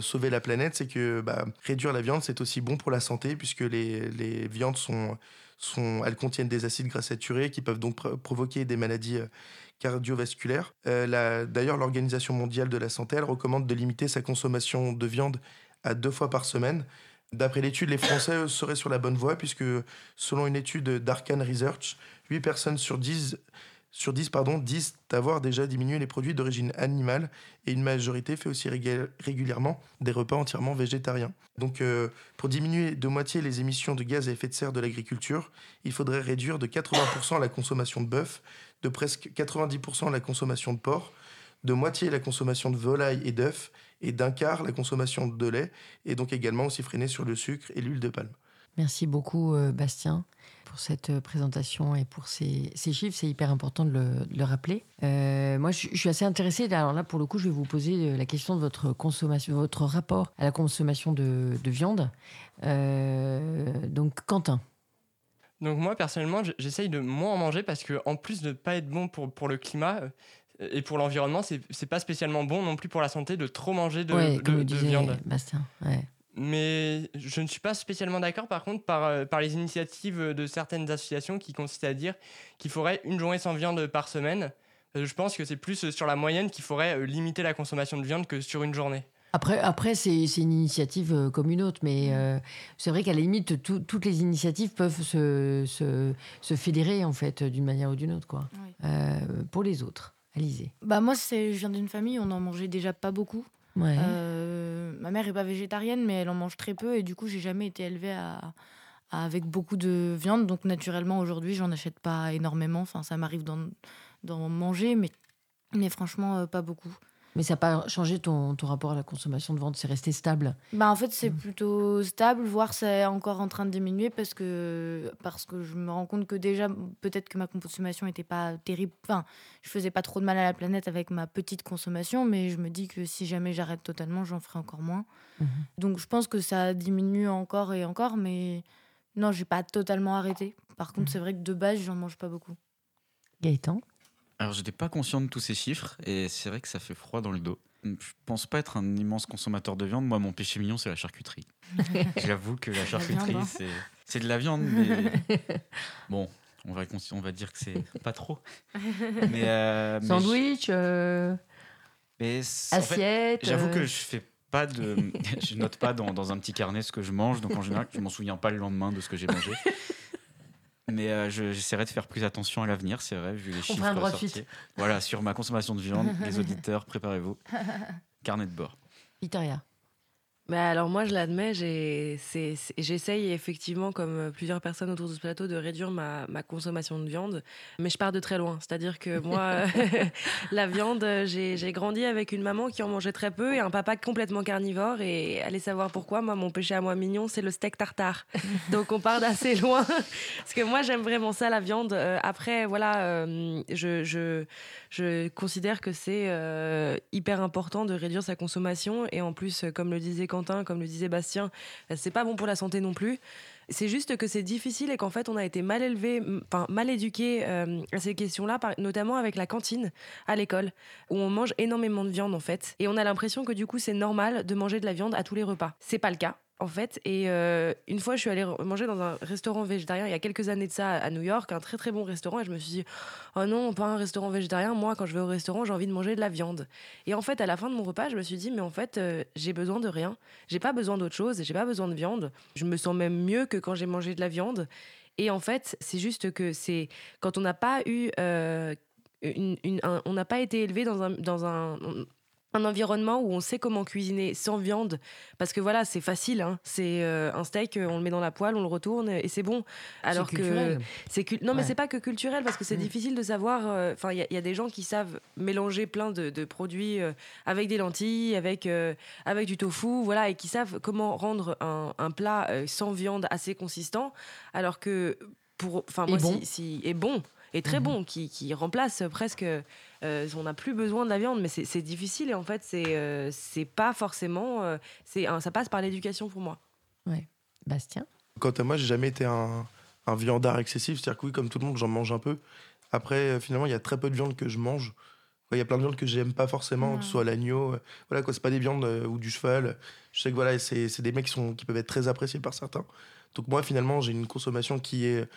sauver la planète, c'est que bah, réduire la viande, c'est aussi bon pour la santé, puisque les, les viandes sont, sont, elles contiennent des acides gras saturés qui peuvent donc pro- provoquer des maladies cardiovasculaires. La- D'ailleurs, l'Organisation mondiale de la santé, elle recommande de limiter sa consommation de viande à deux fois par semaine. D'après l'étude, les Français seraient sur la bonne voie, puisque selon une étude d'Arcan Research, 8 personnes sur 10 sur 10 pardon, disent avoir déjà diminué les produits d'origine animale et une majorité fait aussi régul- régulièrement des repas entièrement végétariens. Donc euh, pour diminuer de moitié les émissions de gaz à effet de serre de l'agriculture, il faudrait réduire de 80% la consommation de bœuf, de presque 90% la consommation de porc, de moitié la consommation de volaille et d'œufs et d'un quart la consommation de lait et donc également aussi freiner sur le sucre et l'huile de palme. Merci beaucoup, euh, Bastien, pour cette euh, présentation et pour ces, ces chiffres. C'est hyper important de le, de le rappeler. Euh, moi, je, je suis assez intéressée. Alors là, pour le coup, je vais vous poser la question de votre consommation, votre rapport à la consommation de, de viande. Euh, donc, Quentin. Donc moi personnellement, j'essaye de moins en manger parce que en plus de pas être bon pour, pour le climat et pour l'environnement, c'est c'est pas spécialement bon non plus pour la santé de trop manger de, Ouais, de- de disait viande. Bastien. Ouais. Mais je ne suis pas spécialement d'accord par contre par, euh, par les initiatives de certaines associations qui consistent à dire qu'il faudrait une journée sans viande par semaine. Euh, Je pense que c'est plus sur la moyenne qu'il faudrait euh, limiter la consommation de viande que sur une journée. Après, après c'est c'est une initiative euh, comme une autre, mais euh, c'est vrai qu'à la limite, tout- toutes les initiatives peuvent se, se, se fédérer, en fait, d'une manière ou d'une autre, quoi. Oui. Euh, pour les autres. Alizé. Bah moi, c'est, je viens d'une famille, on en mangeait déjà pas beaucoup. Ouais. Euh, ma mère est pas végétarienne, mais elle en mange très peu et du coup, j'ai jamais été élevée à, à- avec beaucoup de viande. Donc naturellement, aujourd'hui, j'en achète pas énormément. Enfin, ça m'arrive d'en, d'en manger, mais, mais franchement, euh, pas beaucoup. Mais ça n'a pas changé ton, ton rapport à la consommation de viande, c'est resté stable. Bah en fait, c'est plutôt stable, voire c'est encore en train de diminuer parce que, parce que je me rends compte que déjà, peut-être que ma consommation n'était pas terrible. Enfin, je faisais pas trop de mal à la planète avec ma petite consommation, mais je me dis que si jamais j'arrête totalement, j'en ferai encore moins. Mhm. Donc je pense que ça diminue encore et encore, mais non, j'ai pas totalement arrêté. Par contre, c'est vrai que de base, j'en mange pas beaucoup. Gaëtan? Alors, j'étais pas conscient de tous ces chiffres et c'est vrai que ça fait froid dans le dos. Je pense pas être un immense consommateur de viande. Moi, mon péché mignon, c'est la charcuterie. J'avoue que la charcuterie, hein. c'est, c'est de la viande, mais bon, on va, cons- on va dire que c'est pas trop. Mais, euh, mais Sandwich, euh, Mais c- en fait, Assiette, J'avoue euh. que je fais pas de. je note pas dans, dans un petit carnet ce que je mange, donc en général, je m'en souviens pas le lendemain de ce que j'ai mangé. Mais euh, je- j'essaierai de faire plus attention à l'avenir, c'est vrai, vu les chiffres un crossfit. sortis. Voilà, sur ma consommation de viande, les auditeurs, préparez-vous. Carnet de bord. Victoria. Bah alors moi je l'admets, j'essaye effectivement comme euh, plusieurs personnes autour de ce plateau de réduire ma, ma consommation de viande, mais je pars de très loin. C'est-à-dire que moi, la viande, euh, j'ai grandi avec une maman qui en mangeait très peu et un papa complètement carnivore et allez savoir pourquoi, moi mon péché à moi mignon c'est le steak tartare. Donc on part d'assez loin parce que moi j'aime vraiment ça la viande. Euh, après voilà, euh, je, je, je considère que c'est euh, hyper important de réduire sa consommation et en plus, comme le disait Comme le disait Bastien, euh, c'est pas bon pour la santé non plus. C'est juste que c'est difficile et qu'en fait on a été mal élevé, enfin mal éduqué euh, à ces questions-là, notamment avec la cantine à l'école où on mange énormément de viande en fait et on a l'impression que du coup c'est normal de manger de la viande à tous les repas. C'est pas le cas. En fait, et euh, une fois, je suis allée manger dans un restaurant végétarien il y a quelques années de ça à New York, un très très bon restaurant, et je me suis dit, oh non, pas un restaurant végétarien. Moi, quand je vais au restaurant, j'ai envie de manger de la viande. Et en fait, à la fin de mon repas, je me suis dit, mais en fait, euh, j'ai besoin de rien. J'ai pas besoin d'autre chose, j'ai pas besoin de viande. Je me sens même mieux que quand j'ai mangé de la viande. Et en fait, c'est juste que c'est quand on n'a pas eu, euh, on n'a pas été élevé dans un, dans un, un environnement où on sait comment cuisiner sans viande, parce que voilà, c'est facile. hein. C'est euh, un steak, on le met dans la poêle, on le retourne et c'est bon. Alors que c'est cul- non, mais c'est pas que culturel parce que c'est Mm. difficile de savoir. euh, Enfin, il y, a- il y a des gens qui savent mélanger plein de, de produits euh, avec des lentilles, avec euh, avec du tofu, voilà, et qui savent comment rendre un, un plat euh, sans viande assez consistant, alors que pour, enfin moi, bon. si, si- et bon et très Mhm. bon, qui, qui remplace presque. Euh, on n'a plus besoin de la viande, mais c'est difficile et en fait, c'est euh, c'est pas forcément. euh, c'est ça passe par l'éducation pour moi. Ouais. Bastien? Quant à moi, j'ai jamais été un, un viandard excessif. C'est-à-dire que oui, comme tout le monde, j'en mange un peu. Après, euh, finalement, il y a très peu de viande que je mange. Il y a plein de viandes que j'aime pas forcément, que ce soit l'agneau. euh, Voilà, quoi, c'est pas des viandes euh, ou du cheval. Je sais que voilà, c'est c'est des mecs qui, sont, qui peuvent être très appréciés par certains. Donc moi, finalement, j'ai une consommation qui est,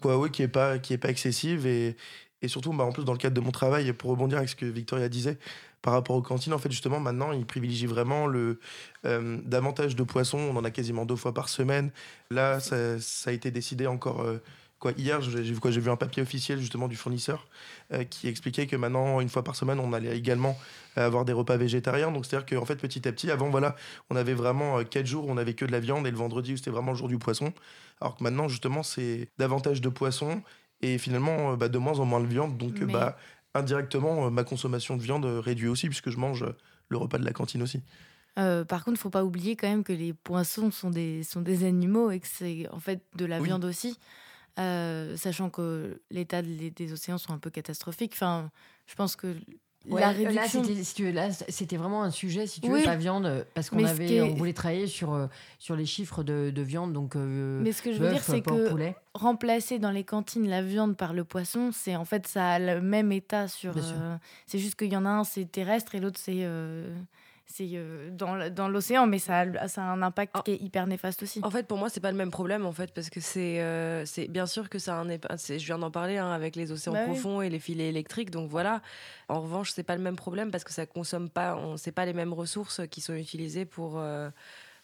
quoi, oui, qui est pas, qui est pas excessive et, et surtout, bah, en plus, dans le cadre de mon travail, pour rebondir avec ce que Victoria disait, par rapport aux cantines, en fait, justement, maintenant, ils privilégient vraiment le, euh, davantage de poissons. On en a quasiment deux fois par semaine. Là, ça, a été décidé encore. euh, quoi, hier, j'ai vu un papier officiel justement du fournisseur euh, qui expliquait que maintenant, une fois par semaine, on allait également avoir des repas végétariens. Donc, c'est-à-dire qu'en fait, petit à petit, avant, voilà, on avait vraiment quatre jours où on avait que de la viande et le vendredi où c'était vraiment le jour du poisson. Alors que maintenant, justement, c'est davantage de poissons et finalement, euh, bah, de moins en moins de viande. Donc, euh, Mais- bah, indirectement, euh, ma consommation de viande réduit aussi puisque je mange le repas de la cantine aussi. Euh, par contre, faut pas oublier quand même que les poissons sont des, sont des animaux et que c'est en fait de la Oui. viande aussi. Euh, sachant que l'état des, des océans sont un peu catastrophiques. Enfin, je pense que Ouais, la Là, c'était, là, vraiment un sujet, si tu Oui. veux, la viande, euh, parce qu'on Mais avait, est- on voulait travailler sur, euh, sur les chiffres de, de viande, donc. euh, Mais ce que je veux dire, c'est que poulet. remplacer dans les cantines la viande par le poisson, c'est en fait ça a le même état sur. Euh, c'est juste qu'il y en a un c'est terrestre et l'autre c'est euh, c'est euh, dans l'océan, mais ça a, ça a un impact qui est hyper néfaste aussi. En fait, pour moi, c'est pas le même problème, en fait, parce que c'est, euh, c'est bien sûr que ça a un c'est- Je viens d'en parler hein, avec les océans Bah oui. profonds et les filets électriques, donc voilà. En revanche, c'est pas le même problème parce que ça consomme pas, on c'est pas les mêmes ressources qui sont utilisées pour. euh,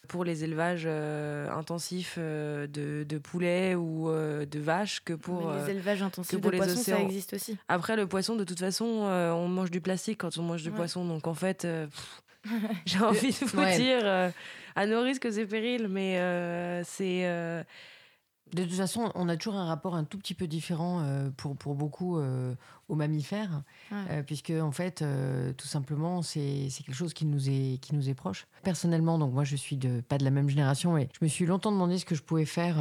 pour les élevages euh, intensifs euh, de, de poulets ou euh, de vaches que pour les élevages intensifs pour de poissons, ça existe aussi. Après, le poisson, de toute façon, on mange du plastique quand on mange du Ouais. poisson. Donc, en fait, pff, j'ai envie de vous Ouais. dire, euh, à nos risques et périls, mais euh, c'est. De toute façon, on a toujours un rapport un tout petit peu différent euh, pour, pour beaucoup euh, aux mammifères, Ouais. euh, puisque en fait, tout simplement, c'est quelque chose qui nous est qui nous est proche. Personnellement, donc moi, je suis de pas de la même génération, et je me suis longtemps demandé ce que je pouvais faire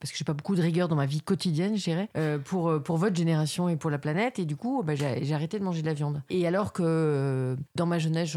parce que j'ai pas beaucoup de rigueur dans ma vie quotidienne, je dirais, pour pour votre génération et pour la planète, et du coup, bah, j'ai arrêté de manger de la viande. Et alors que dans ma jeunesse,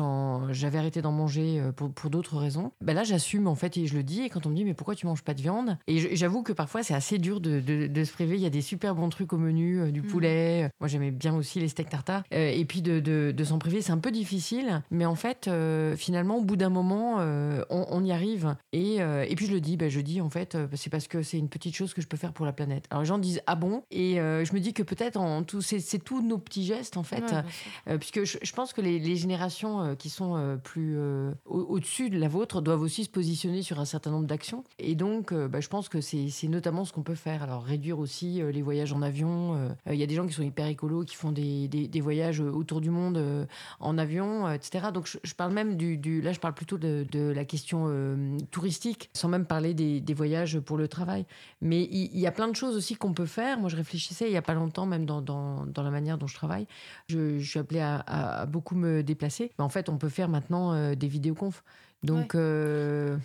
j'avais arrêté d'en manger pour, pour d'autres raisons, bah là, j'assume en fait et je le dis. Et quand on me dit mais pourquoi tu manges pas de viande? Et j'avoue que parfois c'est assez dur de, de- de se priver. Il y a des super bons trucs au menu, euh, du Mm. poulet. Moi j'aimais bien aussi les steaks tartare. Euh, et puis de, s'en priver, c'est un peu difficile. Mais en fait, euh, finalement, au bout d'un moment, euh, on, on y arrive. Et, euh, et puis je le dis, ben, je dis en fait, euh, c'est parce que c'est une petite chose que je peux faire pour la planète. Alors les gens disent ah bon? Et euh, je me dis que peut-être en tout, c'est c'est tous nos petits gestes en fait. Ouais. Euh, puisque je, je pense que les, les générations euh, qui sont euh, plus euh, au- au-dessus de la vôtre doivent aussi se positionner sur un certain nombre d'actions. Et donc, euh, bah, je pense que c'est c'est notamment ce qu'on peut faire. Alors, réduire aussi euh, les voyages en avion. Euh, Il y a des gens qui sont hyper écolos, qui font des, des- des voyages euh, autour du monde en avion, etc. Donc, je, je parle même du, du- Là, je parle plutôt de, de la question euh, touristique, sans même parler des, des voyages pour le travail. Mais il il y, a plein de choses aussi qu'on peut faire. Moi, je réfléchissais il n'y a pas longtemps, même dans, dans, dans la manière dont je travaille. Je, je suis appelée à, à- à beaucoup me déplacer. Mais en fait, on peut faire maintenant euh, des vidéoconf. Donc, euh.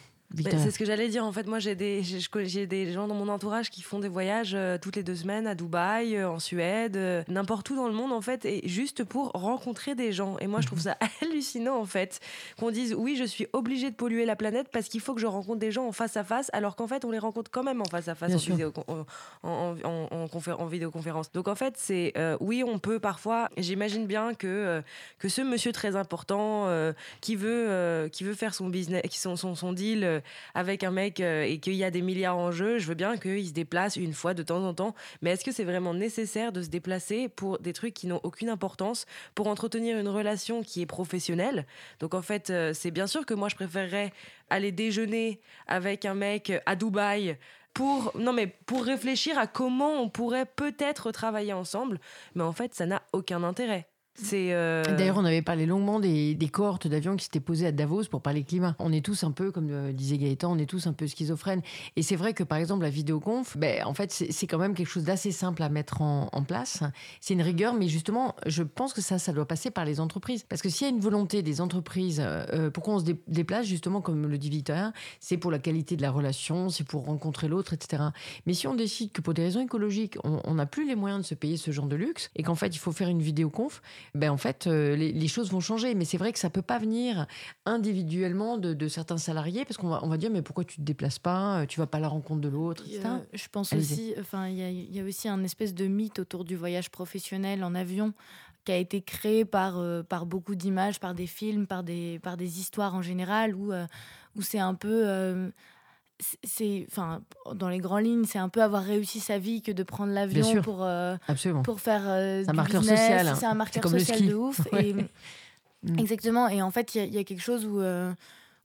C'est ce que j'allais dire. En fait, moi, j'ai des, j'ai- des gens dans mon entourage qui font des voyages euh, toutes les deux semaines à Dubaï, euh, en Suède, euh, n'importe où dans le monde, en fait, et juste pour rencontrer des gens. Et moi, je trouve ça hallucinant, en fait, qu'on dise oui, je suis obligée de polluer la planète parce qu'il faut que je rencontre des gens en face à face, alors qu'en fait, on les rencontre quand même en face à face en, vidéo- vidéoconférence. Donc, en fait, c'est oui, on peut parfois. J'imagine bien que que ce monsieur très important qui veut qui veut faire son business, qui son son, son deal avec un mec euh, et qu'il y a des milliards en jeu, je veux bien qu'il se déplace une fois de temps en temps. Mais est-ce que c'est vraiment nécessaire de se déplacer pour des trucs qui n'ont aucune importance, pour entretenir une relation qui est professionnelle? Donc en fait, euh, c'est bien sûr que moi je préférerais aller déjeuner avec un mec à Dubaï pour non mais pour réfléchir à comment on pourrait peut-être travailler ensemble. Mais en fait ça n'a aucun intérêt euh, D'ailleurs, on avait parlé longuement des, des cohortes d'avions qui s'étaient posées à Davos pour parler climat. On est tous un peu, comme euh, disait Gaëtan, on est tous un peu schizophrènes. Et c'est vrai que, par exemple, la vidéoconf, ben, en fait, c'est quand même quelque chose d'assez simple à mettre en, place. C'est une rigueur, mais justement, je pense que ça, ça doit passer par les entreprises. Parce que s'il y a une volonté des entreprises, euh, pourquoi on se dé- déplace, justement, comme le dit Victoria, c'est pour la qualité de la relation, c'est pour rencontrer l'autre, etc. Mais si on décide que pour des raisons écologiques, on n'a plus les moyens de se payer ce genre de luxe, et qu'en fait, il faut faire une vidéoconf, ben en fait, euh, les, les choses vont changer. Mais c'est vrai que ça peut pas venir individuellement de, de certains salariés, parce qu'on va, on va dire, mais pourquoi tu te déplaces pas Euh, Tu vas pas à la rencontre de l'autre, euh, je pense Allez-y. aussi, enfin, il y, y a aussi un espèce de mythe autour du voyage professionnel en avion qui a été créé par, euh, par beaucoup d'images, par des films, par des, par des histoires en général, où, euh, où c'est un peu. C'est- enfin dans les grandes lignes c'est un peu avoir réussi sa vie que de prendre l'avion pour euh, Absolument. pour faire euh, un marqueur business. social, hein. c'est un C'est marqueur comme social de ouf Ouais. et Mm. exactement et en fait il y a- il y, a quelque chose où euh,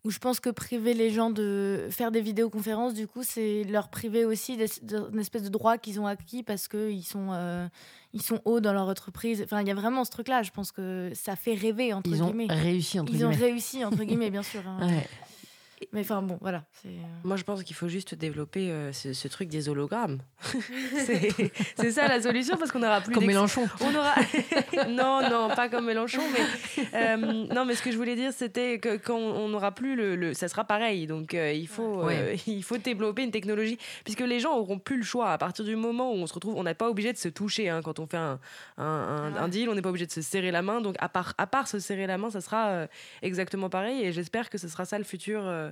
où je pense que priver les gens de faire des vidéoconférences, du coup, c'est leur priver aussi d'une espèce de droit qu'ils ont acquis parce qu'ils sont, euh, ils sont hauts dans leur entreprise. Enfin, il y a vraiment ce truc-là. Je pense que ça fait rêver, entre Ils ont guillemets. réussi, entre Ils ont guillemets. réussi, entre guillemets, bien sûr. hein. Ouais. Mais enfin, bon, voilà. c'est, euh, Moi, je pense qu'il faut juste développer euh, ce, ce truc des hologrammes. c'est ça la solution parce qu'on aura plus Comme Mélenchon. On aura non non pas comme Mélenchon mais euh, non mais ce que je voulais dire c'était que quand on n'aura plus le, le- ça sera pareil donc euh, il faut Ouais. il faut développer une technologie puisque les gens auront plus le choix à partir du moment où on se retrouve on n'est pas obligé de se toucher hein, quand on fait un, un, un- un deal on n'est pas obligé de se serrer la main donc à part à part se serrer la main ça sera exactement pareil et j'espère que ce sera ça le futur euh,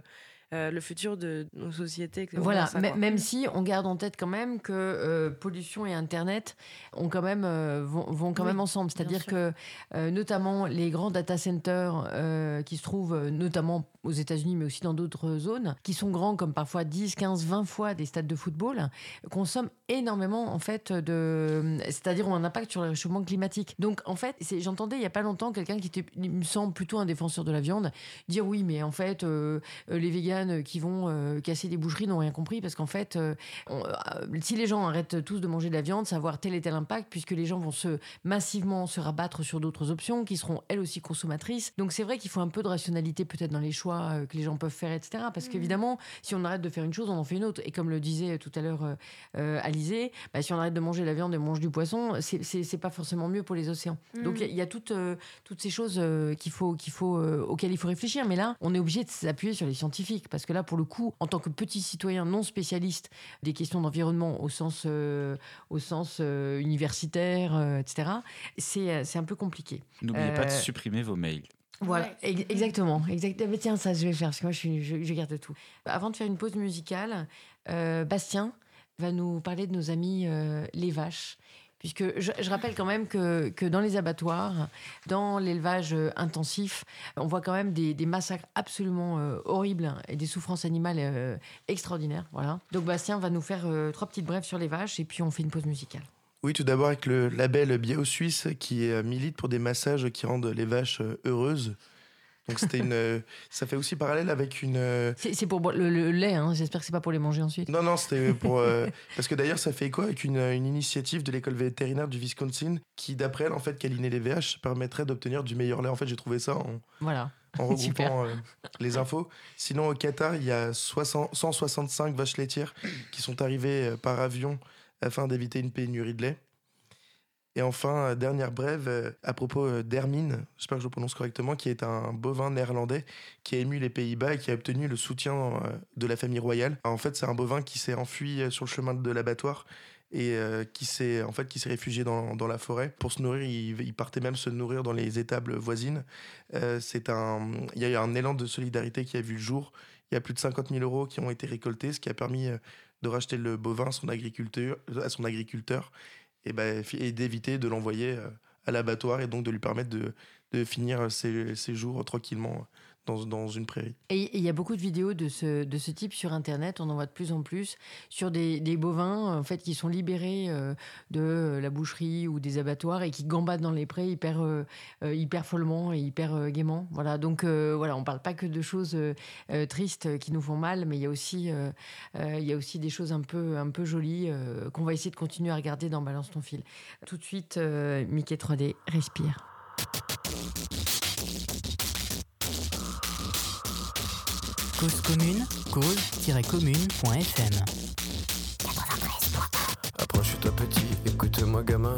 euh, le futur de nos sociétés. Voilà, ça, même si on garde en tête quand même que euh, pollution et Internet ont quand même, euh, vont, vont quand Oui, même ensemble. C'est-à-dire que notamment les grands data centers qui se trouvent notamment aux États-Unis, mais aussi dans d'autres zones, qui sont grands comme parfois 10, 15, 20 fois des stades de football, consomment énormément en fait. C'est-à-dire ont un impact sur le réchauffement climatique. Donc en fait, j'entendais il n'y a pas longtemps quelqu'un qui me semble, plutôt un défenseur de la viande, dire oui, mais en fait, euh, euh, les véganes qui vont euh, casser des boucheries n'ont rien compris parce qu'en fait, si les gens arrêtent tous de manger de la viande, ça va avoir tel et tel impact puisque les gens vont se massivement se rabattre sur d'autres options qui seront elles aussi consommatrices. Donc c'est vrai qu'il faut un peu de rationalité peut-être dans les choix euh, que les gens peuvent faire, etc. Parce qu'évidemment, si on arrête de faire une chose, on en fait une autre. Et comme le disait tout à l'heure euh, euh, Alizé, bah, si on arrête de manger de la viande et on mange du poisson, c'est- pas forcément mieux pour les océans. Mm. Donc il y a- il y, a toutes, euh, toutes ces choses euh, qu'il faut, qu'il faut, euh, auxquelles il faut réfléchir. Mais là, on est obligé de s'appuyer sur les scientifiques. Parce que là, pour le coup, en tant que petit citoyen non spécialiste des questions d'environnement au sens, euh, au sens euh, universitaire, euh, etc., c'est un peu compliqué. N'oubliez pas de supprimer vos mails. Voilà, ex- exactement. Exact. Mais tiens, ça, je vais faire, parce que moi, je, suis, je, je garde tout. Avant de faire une pause musicale, euh, Bastien, va nous parler de nos amis euh, les vaches. Puisque je, je rappelle quand même que, que dans les abattoirs, dans l'élevage euh, intensif, on voit quand même des, des massacres absolument euh, horribles et des souffrances animales extraordinaires. Voilà. Donc Bastien va nous faire trois petites brèves sur les vaches et puis on fait une pause musicale. Oui, tout d'abord avec le label Bio Suisse qui euh, milite pour des massages qui rendent les vaches euh, heureuses. Donc c'était une, euh, ça fait aussi parallèle avec une. C'est pour le, le lait, hein. j'espère que c'est pas pour les manger ensuite. Non, non, c'était pour. euh, parce que d'ailleurs, ça fait écho avec une, une initiative de l'école vétérinaire du Wisconsin qui, d'après elle, en fait, câliner les VH permettrait d'obtenir du meilleur lait. En fait, j'ai trouvé ça en, Voilà. en regroupant euh, les infos. Sinon, au Qatar, il y a 60 165 vaches laitières qui sont arrivées par avion afin d'éviter une pénurie de lait. Et enfin, euh, dernière brève euh, à propos euh, d'Hermine, j'espère que je le prononce correctement, qui est un bovin néerlandais qui a ému les Pays-Bas et qui a obtenu le soutien de la famille royale. En fait, c'est un bovin qui s'est enfui sur le chemin de l'abattoir et qui s'est en fait réfugié dans, dans la forêt pour se nourrir. Il, partait même se nourrir dans les étables voisines. Un, il y a eu un élan de solidarité qui a vu le jour. Il y a plus de 50 000 euros qui ont été récoltés, ce qui a permis de racheter le bovin à son agriculteur, à son agriculteur et, ben, d'éviter de l'envoyer euh, à l'abattoir et donc de lui permettre de, finir ses, ses jours tranquillement dans, dans une prairie. Et il y a beaucoup de vidéos de ce, de ce type sur Internet, on en voit de plus en plus, sur des, des bovins en fait, qui sont libérés euh, de la boucherie ou des abattoirs et qui gambadent dans les prés hyper, euh, euh, hyper follement et hyper euh, gaiement. Voilà, donc euh, voilà, on parle pas que de choses tristes qui nous font mal, mais il y a aussi, il y a aussi des choses un peu, un peu jolies qu'on va essayer de continuer à regarder dans Balance ton fil. Tout de suite, Mickey 3D, respire. Cause commune, cause-commune.fm. Approche-toi petit, écoute-moi gamin.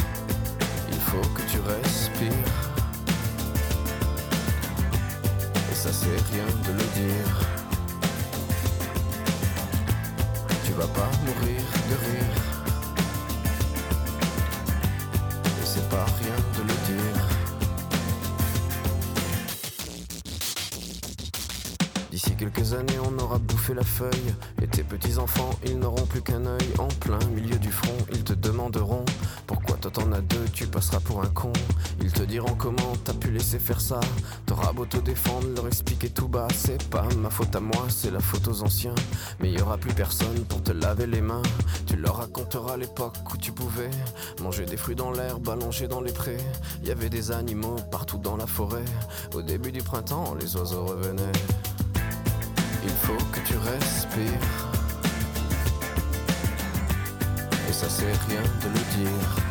Faut que tu respires. Et ça c'est rien de le dire. Tu vas pas mourir de rire. Et c'est pas rien de le dire. D'ici quelques années, on aura bouffé la feuille. Et tes petits-enfants, ils n'auront plus qu'un œil. En plein milieu du front, ils te demanderont Pourquoi toi t'en as deux, tu passeras pour un con. Ils te diront comment t'as pu laisser faire ça. T'auras beau te défendre, leur expliquer tout bas. C'est pas ma faute à moi, c'est la faute aux anciens. Mais y aura plus personne pour te laver les mains. Tu leur raconteras l'époque où tu pouvais manger des fruits dans l'herbe, allongé dans les prés. Y avait des animaux partout dans la forêt. Au début du printemps, les oiseaux revenaient. Il faut que tu respires. Et ça c'est rien de le dire.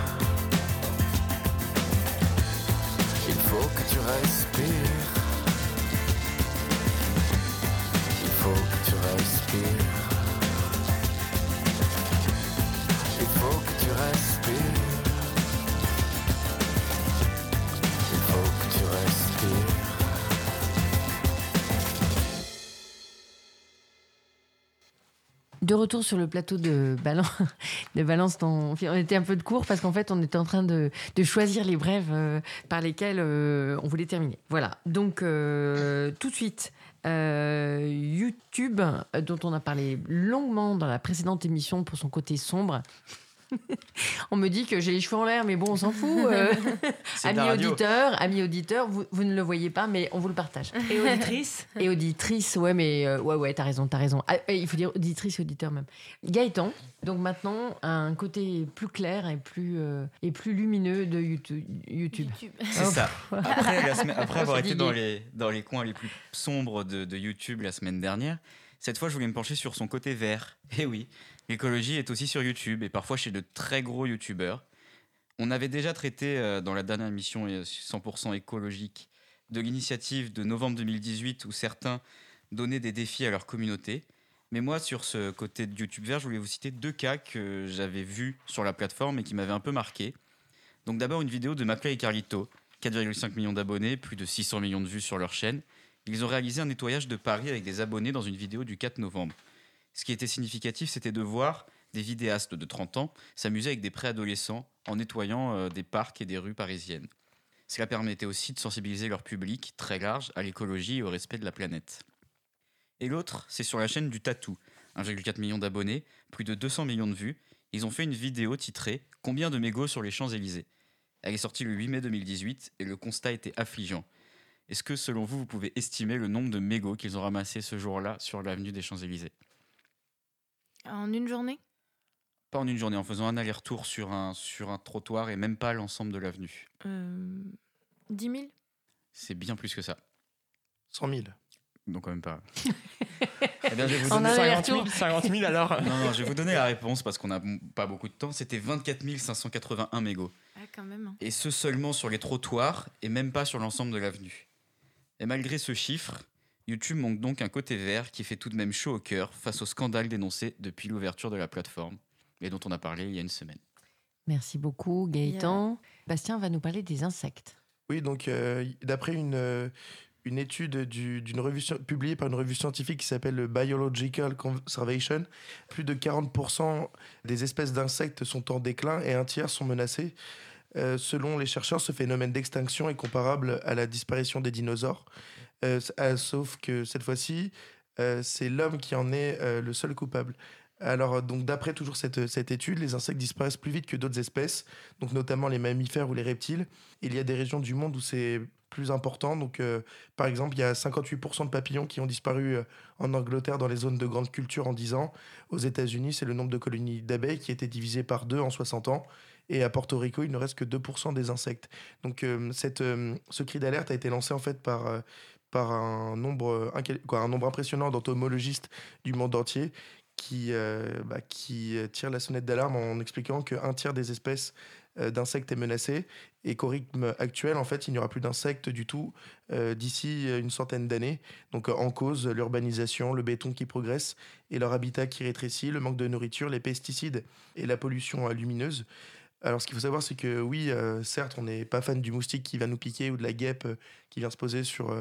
Respires. Il faut que tu respires. Il faut que tu respires. Il faut que tu respires. De retour sur le plateau de Balance, de Balance ton... On était un peu de cours parce qu'en fait, on était en train de, choisir les brèves euh, par lesquelles euh, on voulait terminer. Voilà. Donc, euh, tout de suite, YouTube, dont on a parlé longuement dans la précédente émission pour son côté sombre. On me dit que j'ai les cheveux en l'air, mais bon, on s'en fout. euh. Amis auditeurs, amis auditeurs, vous, vous ne le voyez pas, mais on vous le partage. Et auditrices Et auditrices, ouais, mais euh, ouais, ouais, t'as raison, t'as raison. Ah, et il faut dire auditrice et auditeur même. Gaëtan, donc maintenant, un côté plus clair et plus, euh, et plus lumineux de YouTube. YouTube. C'est Oh, ça. pff. Après, la semaine- après avoir été dans les, dans les coins les plus sombres de, de YouTube la semaine dernière, cette fois, je voulais me pencher sur son côté vert. Et oui, l'écologie est aussi sur YouTube et parfois chez de très gros YouTubeurs. On avait déjà traité euh, dans la dernière émission euh, 100% écologique de l'initiative de novembre 2018 où certains donnaient des défis à leur communauté. Mais moi, sur ce côté de YouTube vert, je voulais vous citer deux cas que j'avais vus sur la plateforme et qui m'avaient un peu marqué. Donc d'abord une vidéo de Mapla et Carlito, 4,5 millions d'abonnés, plus de 600 millions de vues sur leur chaîne. Ils ont réalisé un nettoyage de Paris avec des abonnés dans une vidéo du 4 novembre. Ce qui était significatif, c'était de voir des vidéastes de 30 ans s'amuser avec des préadolescents en nettoyant euh, des parcs et des rues parisiennes. Cela permettait aussi de sensibiliser leur public très large à l'écologie et au respect de la planète. Et l'autre, c'est sur la chaîne du Tatou, 1,4 million d'abonnés, plus de 200 millions de vues. Ils ont fait une vidéo titrée Combien de mégots sur les Champs-Élysées Elle est sortie le 8 mai 2018 et le constat était affligeant. Est-ce que selon vous, vous pouvez estimer le nombre de mégots qu'ils ont ramassés ce jour-là sur l'avenue des Champs-Élysées? En une journée? Pas en une journée, en faisant un aller-retour sur un, sur un trottoir et même pas l'ensemble de l'avenue. euh, 10 000 C'est bien plus que ça. 100 000. Donc quand même pas. Eh bien, je vais vous En donner un aller-retour. 50 000 alors Non, non, je vais vous donner la réponse parce qu'on n'a pas beaucoup de temps. C'était 24 581 mégots. Ah, quand même. hein. Et ce seulement sur les trottoirs et même pas sur l'ensemble de l'avenue. Et malgré ce chiffre, YouTube manque donc un côté vert qui fait tout de même chaud au cœur face au scandale dénoncé depuis l'ouverture de la plateforme et dont on a parlé il y a une semaine. Merci beaucoup, Gaëtan. Bastien va nous parler des insectes. Oui, donc euh, d'après une, euh, une étude du- d'une revue publiée par une revue scientifique qui s'appelle le Biological Conservation, plus de 40% des espèces d'insectes sont en déclin et un tiers sont menacées. Euh, selon les chercheurs, ce phénomène d'extinction est comparable à la disparition des dinosaures, sauf que cette fois-ci, euh, c'est l'homme qui en est euh, le seul coupable. Alors, euh, donc, d'après toujours cette, cette étude, les insectes disparaissent plus vite que d'autres espèces, donc notamment les mammifères ou les reptiles. Il y a des régions du monde où c'est plus important. Donc, euh, par exemple, il y a 58% de papillons qui ont disparu euh, en Angleterre dans les zones de grande culture en 10 ans. Aux États-Unis, c'est le nombre de colonies d'abeilles qui a été divisé par deux en 60 ans. Et à Porto Rico, il ne reste que 2% des insectes. Donc, euh, cette, euh, ce cri d'alerte a été lancé en fait par, euh, par un, nombre, euh, quoi, un nombre impressionnant d'entomologistes du monde entier qui, euh, bah, qui euh, tirent la sonnette d'alarme en expliquant qu'un tiers des espèces euh, d'insectes est menacé et qu'au rythme actuel, en fait, il n'y aura plus d'insectes du tout d'ici une centaine d'années. Donc, en cause, l'urbanisation, le béton qui progresse et leur habitat qui rétrécit, le manque de nourriture, les pesticides et la pollution lumineuse. Alors, ce qu'il faut savoir, c'est que oui, certes, on n'est pas fan du moustique qui va nous piquer ou de la guêpe qui vient se poser sur,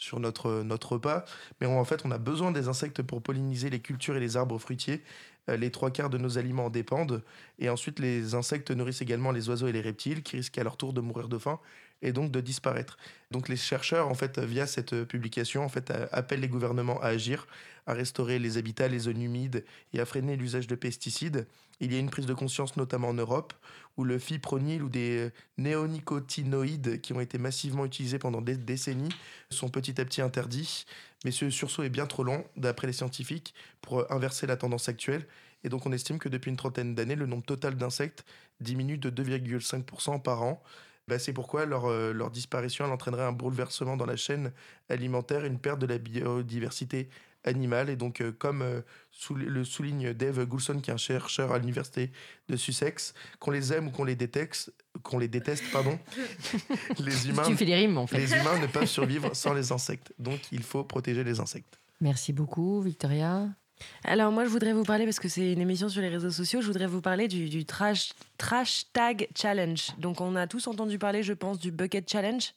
sur notre, notre repas, mais en fait, on a besoin des insectes pour polliniser les cultures et les arbres fruitiers. Euh, les trois quarts de nos aliments en dépendent. Et ensuite, les insectes nourrissent également les oiseaux et les reptiles qui risquent à leur tour de mourir de faim et donc de disparaître. Donc les chercheurs, en fait, via cette publication, en fait, appellent les gouvernements à agir, à restaurer les habitats, les zones humides et à freiner l'usage de pesticides. Il y a une prise de conscience, notamment en Europe, où le fipronil ou des néonicotinoïdes qui ont été massivement utilisés pendant des décennies sont petit à petit interdits. Mais ce sursaut est bien trop long, d'après les scientifiques, pour inverser la tendance actuelle. Et donc on estime que depuis une trentaine d'années, le nombre total d'insectes diminue de 2,5% par an. Bah, c'est pourquoi leur, euh, leur disparition elle entraînerait un bouleversement dans la chaîne alimentaire, une perte de la biodiversité animal. Et donc, euh, comme euh, sou- le souligne Dave Goulson, qui est un chercheur à l'université de Sussex, qu'on les aime ou qu'on les déteste, qu'on les déteste, pardon, les humains, Tu fais les rimes, en fait. les humains ne peuvent survivre sans les insectes. Donc, il faut protéger les insectes. Merci beaucoup, Victoria. Alors moi je voudrais vous parler, parce que c'est une émission sur les réseaux sociaux, je voudrais vous parler du, trash Tag Challenge. Donc on a tous entendu parler, je pense, du Bucket Challenge.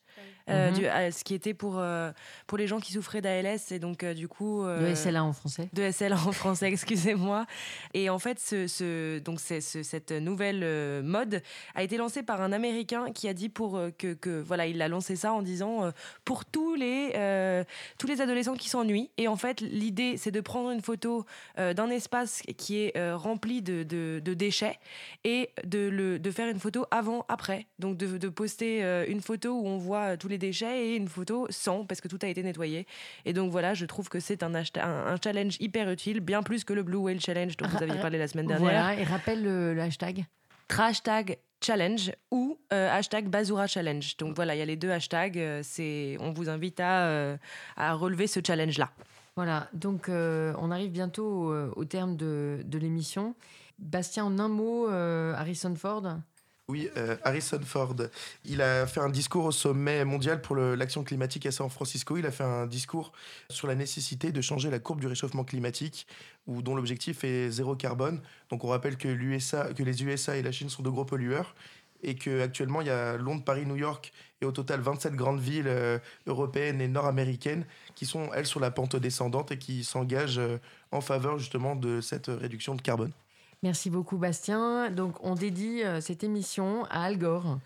Euh, Mhm. du- euh, ce qui était pour, euh, pour les gens qui souffraient d'ALS et donc du coup Le SLA en français. de SLA en français, excusez-moi. Et en fait, ce, ce- donc c'est- ce- cette nouvelle mode a été lancée par un Américain qui a dit pour que, que- voilà, il a lancé ça en disant pour tous les tous les adolescents qui s'ennuient. Et en fait, l'idée c'est de prendre une photo d'un espace qui est rempli de, de- de déchets et de le de faire une photo avant après. Donc de, de poster une photo où on voit tous les déchets et une photo sans parce que tout a été nettoyé. Et donc voilà, je trouve que c'est un, un, un challenge hyper utile, bien plus que le Blue Whale Challenge dont vous aviez parlé la semaine dernière. Voilà, et rappelle le, le hashtag. Hashtag challenge ou euh, hashtag Bazura challenge. Donc voilà, il y a les deux hashtags. euh, c'est, on vous invite à, euh, à relever ce challenge-là. Voilà, donc euh, on arrive bientôt au terme de, de l'émission. Bastien, en un mot, Harrison Ford Oui, euh, Harrison Ford. Il a fait un discours au sommet mondial pour l'action climatique à San Francisco. Il a fait un discours sur la nécessité de changer la courbe du réchauffement climatique, où, dont l'objectif est zéro carbone. Donc on rappelle que les USA et la Chine sont de gros pollueurs et qu'actuellement il y a Londres, Paris, New York et au total 27 grandes villes euh, européennes et nord-américaines qui sont, elles, sur la pente descendante et qui s'engagent euh, en faveur justement de cette réduction de carbone. Merci beaucoup Bastien. Donc on dédie euh, cette émission à Al Gore,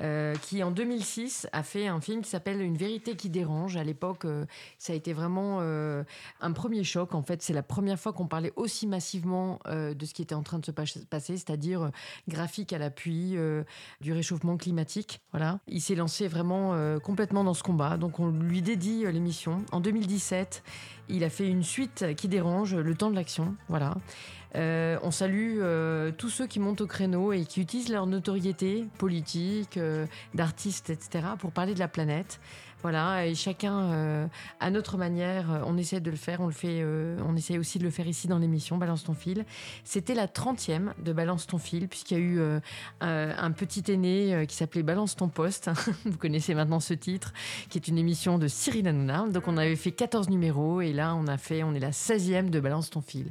euh, qui en 2006 a fait un film qui s'appelle Une vérité qui dérange. À l'époque, euh, ça a été vraiment un premier choc. En fait, c'est la première fois qu'on parlait aussi massivement de ce qui était en train de se pas- passer, c'est-à-dire graphique à l'appui du réchauffement climatique. Voilà. Il s'est lancé vraiment complètement dans ce combat. Donc on lui dédie l'émission. En 2017, il a fait une suite qui dérange, Le temps de l'action. Voilà. Euh, on salue euh, tous ceux qui montent au créneau et qui utilisent leur notoriété politique, euh, d'artistes, etc., pour parler de la planète. Voilà, et chacun euh, à notre manière, euh, on essaie de le faire, on le fait, euh, on essaie aussi de le faire ici dans l'émission Balance ton fil. C'était la 30e de Balance ton fil, puisqu'il y a eu euh, un, petit aîné qui s'appelait Balance ton poste. Vous connaissez maintenant ce titre, qui est une émission de Cyril Hanouna. Donc on avait fait 14 numéros et là on a fait, on est la 16e de Balance ton fil.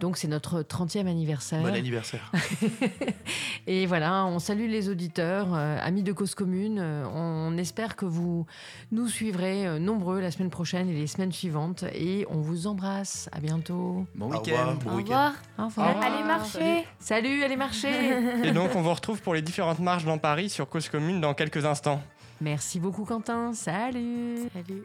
Donc c'est notre 30e anniversaire. Bon anniversaire. Et voilà, on salue les auditeurs, amis de cause commune. On espère que vous nous suivrez euh, nombreux la semaine prochaine et les semaines suivantes. Et on vous embrasse. À bientôt. Bon Au Au week-end. Au revoir. Allez marcher. Salut, allez marcher. Et donc, on vous retrouve pour les différentes marches dans Paris sur Cause Commune dans quelques instants. Merci beaucoup, Quentin. Salut. Salut.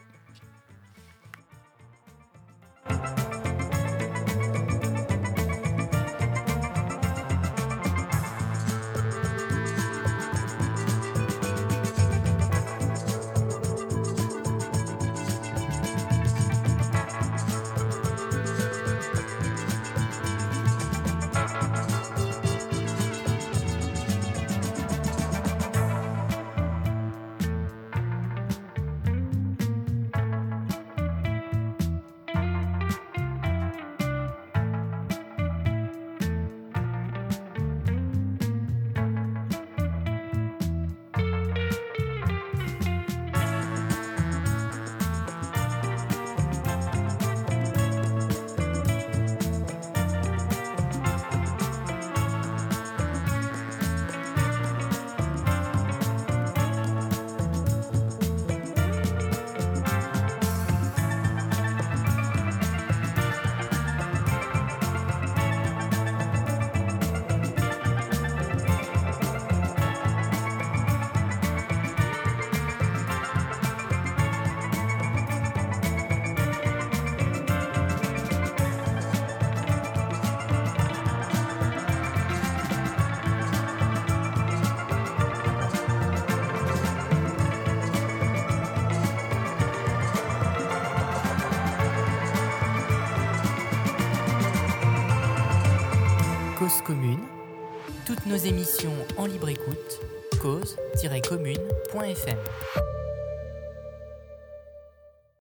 Toutes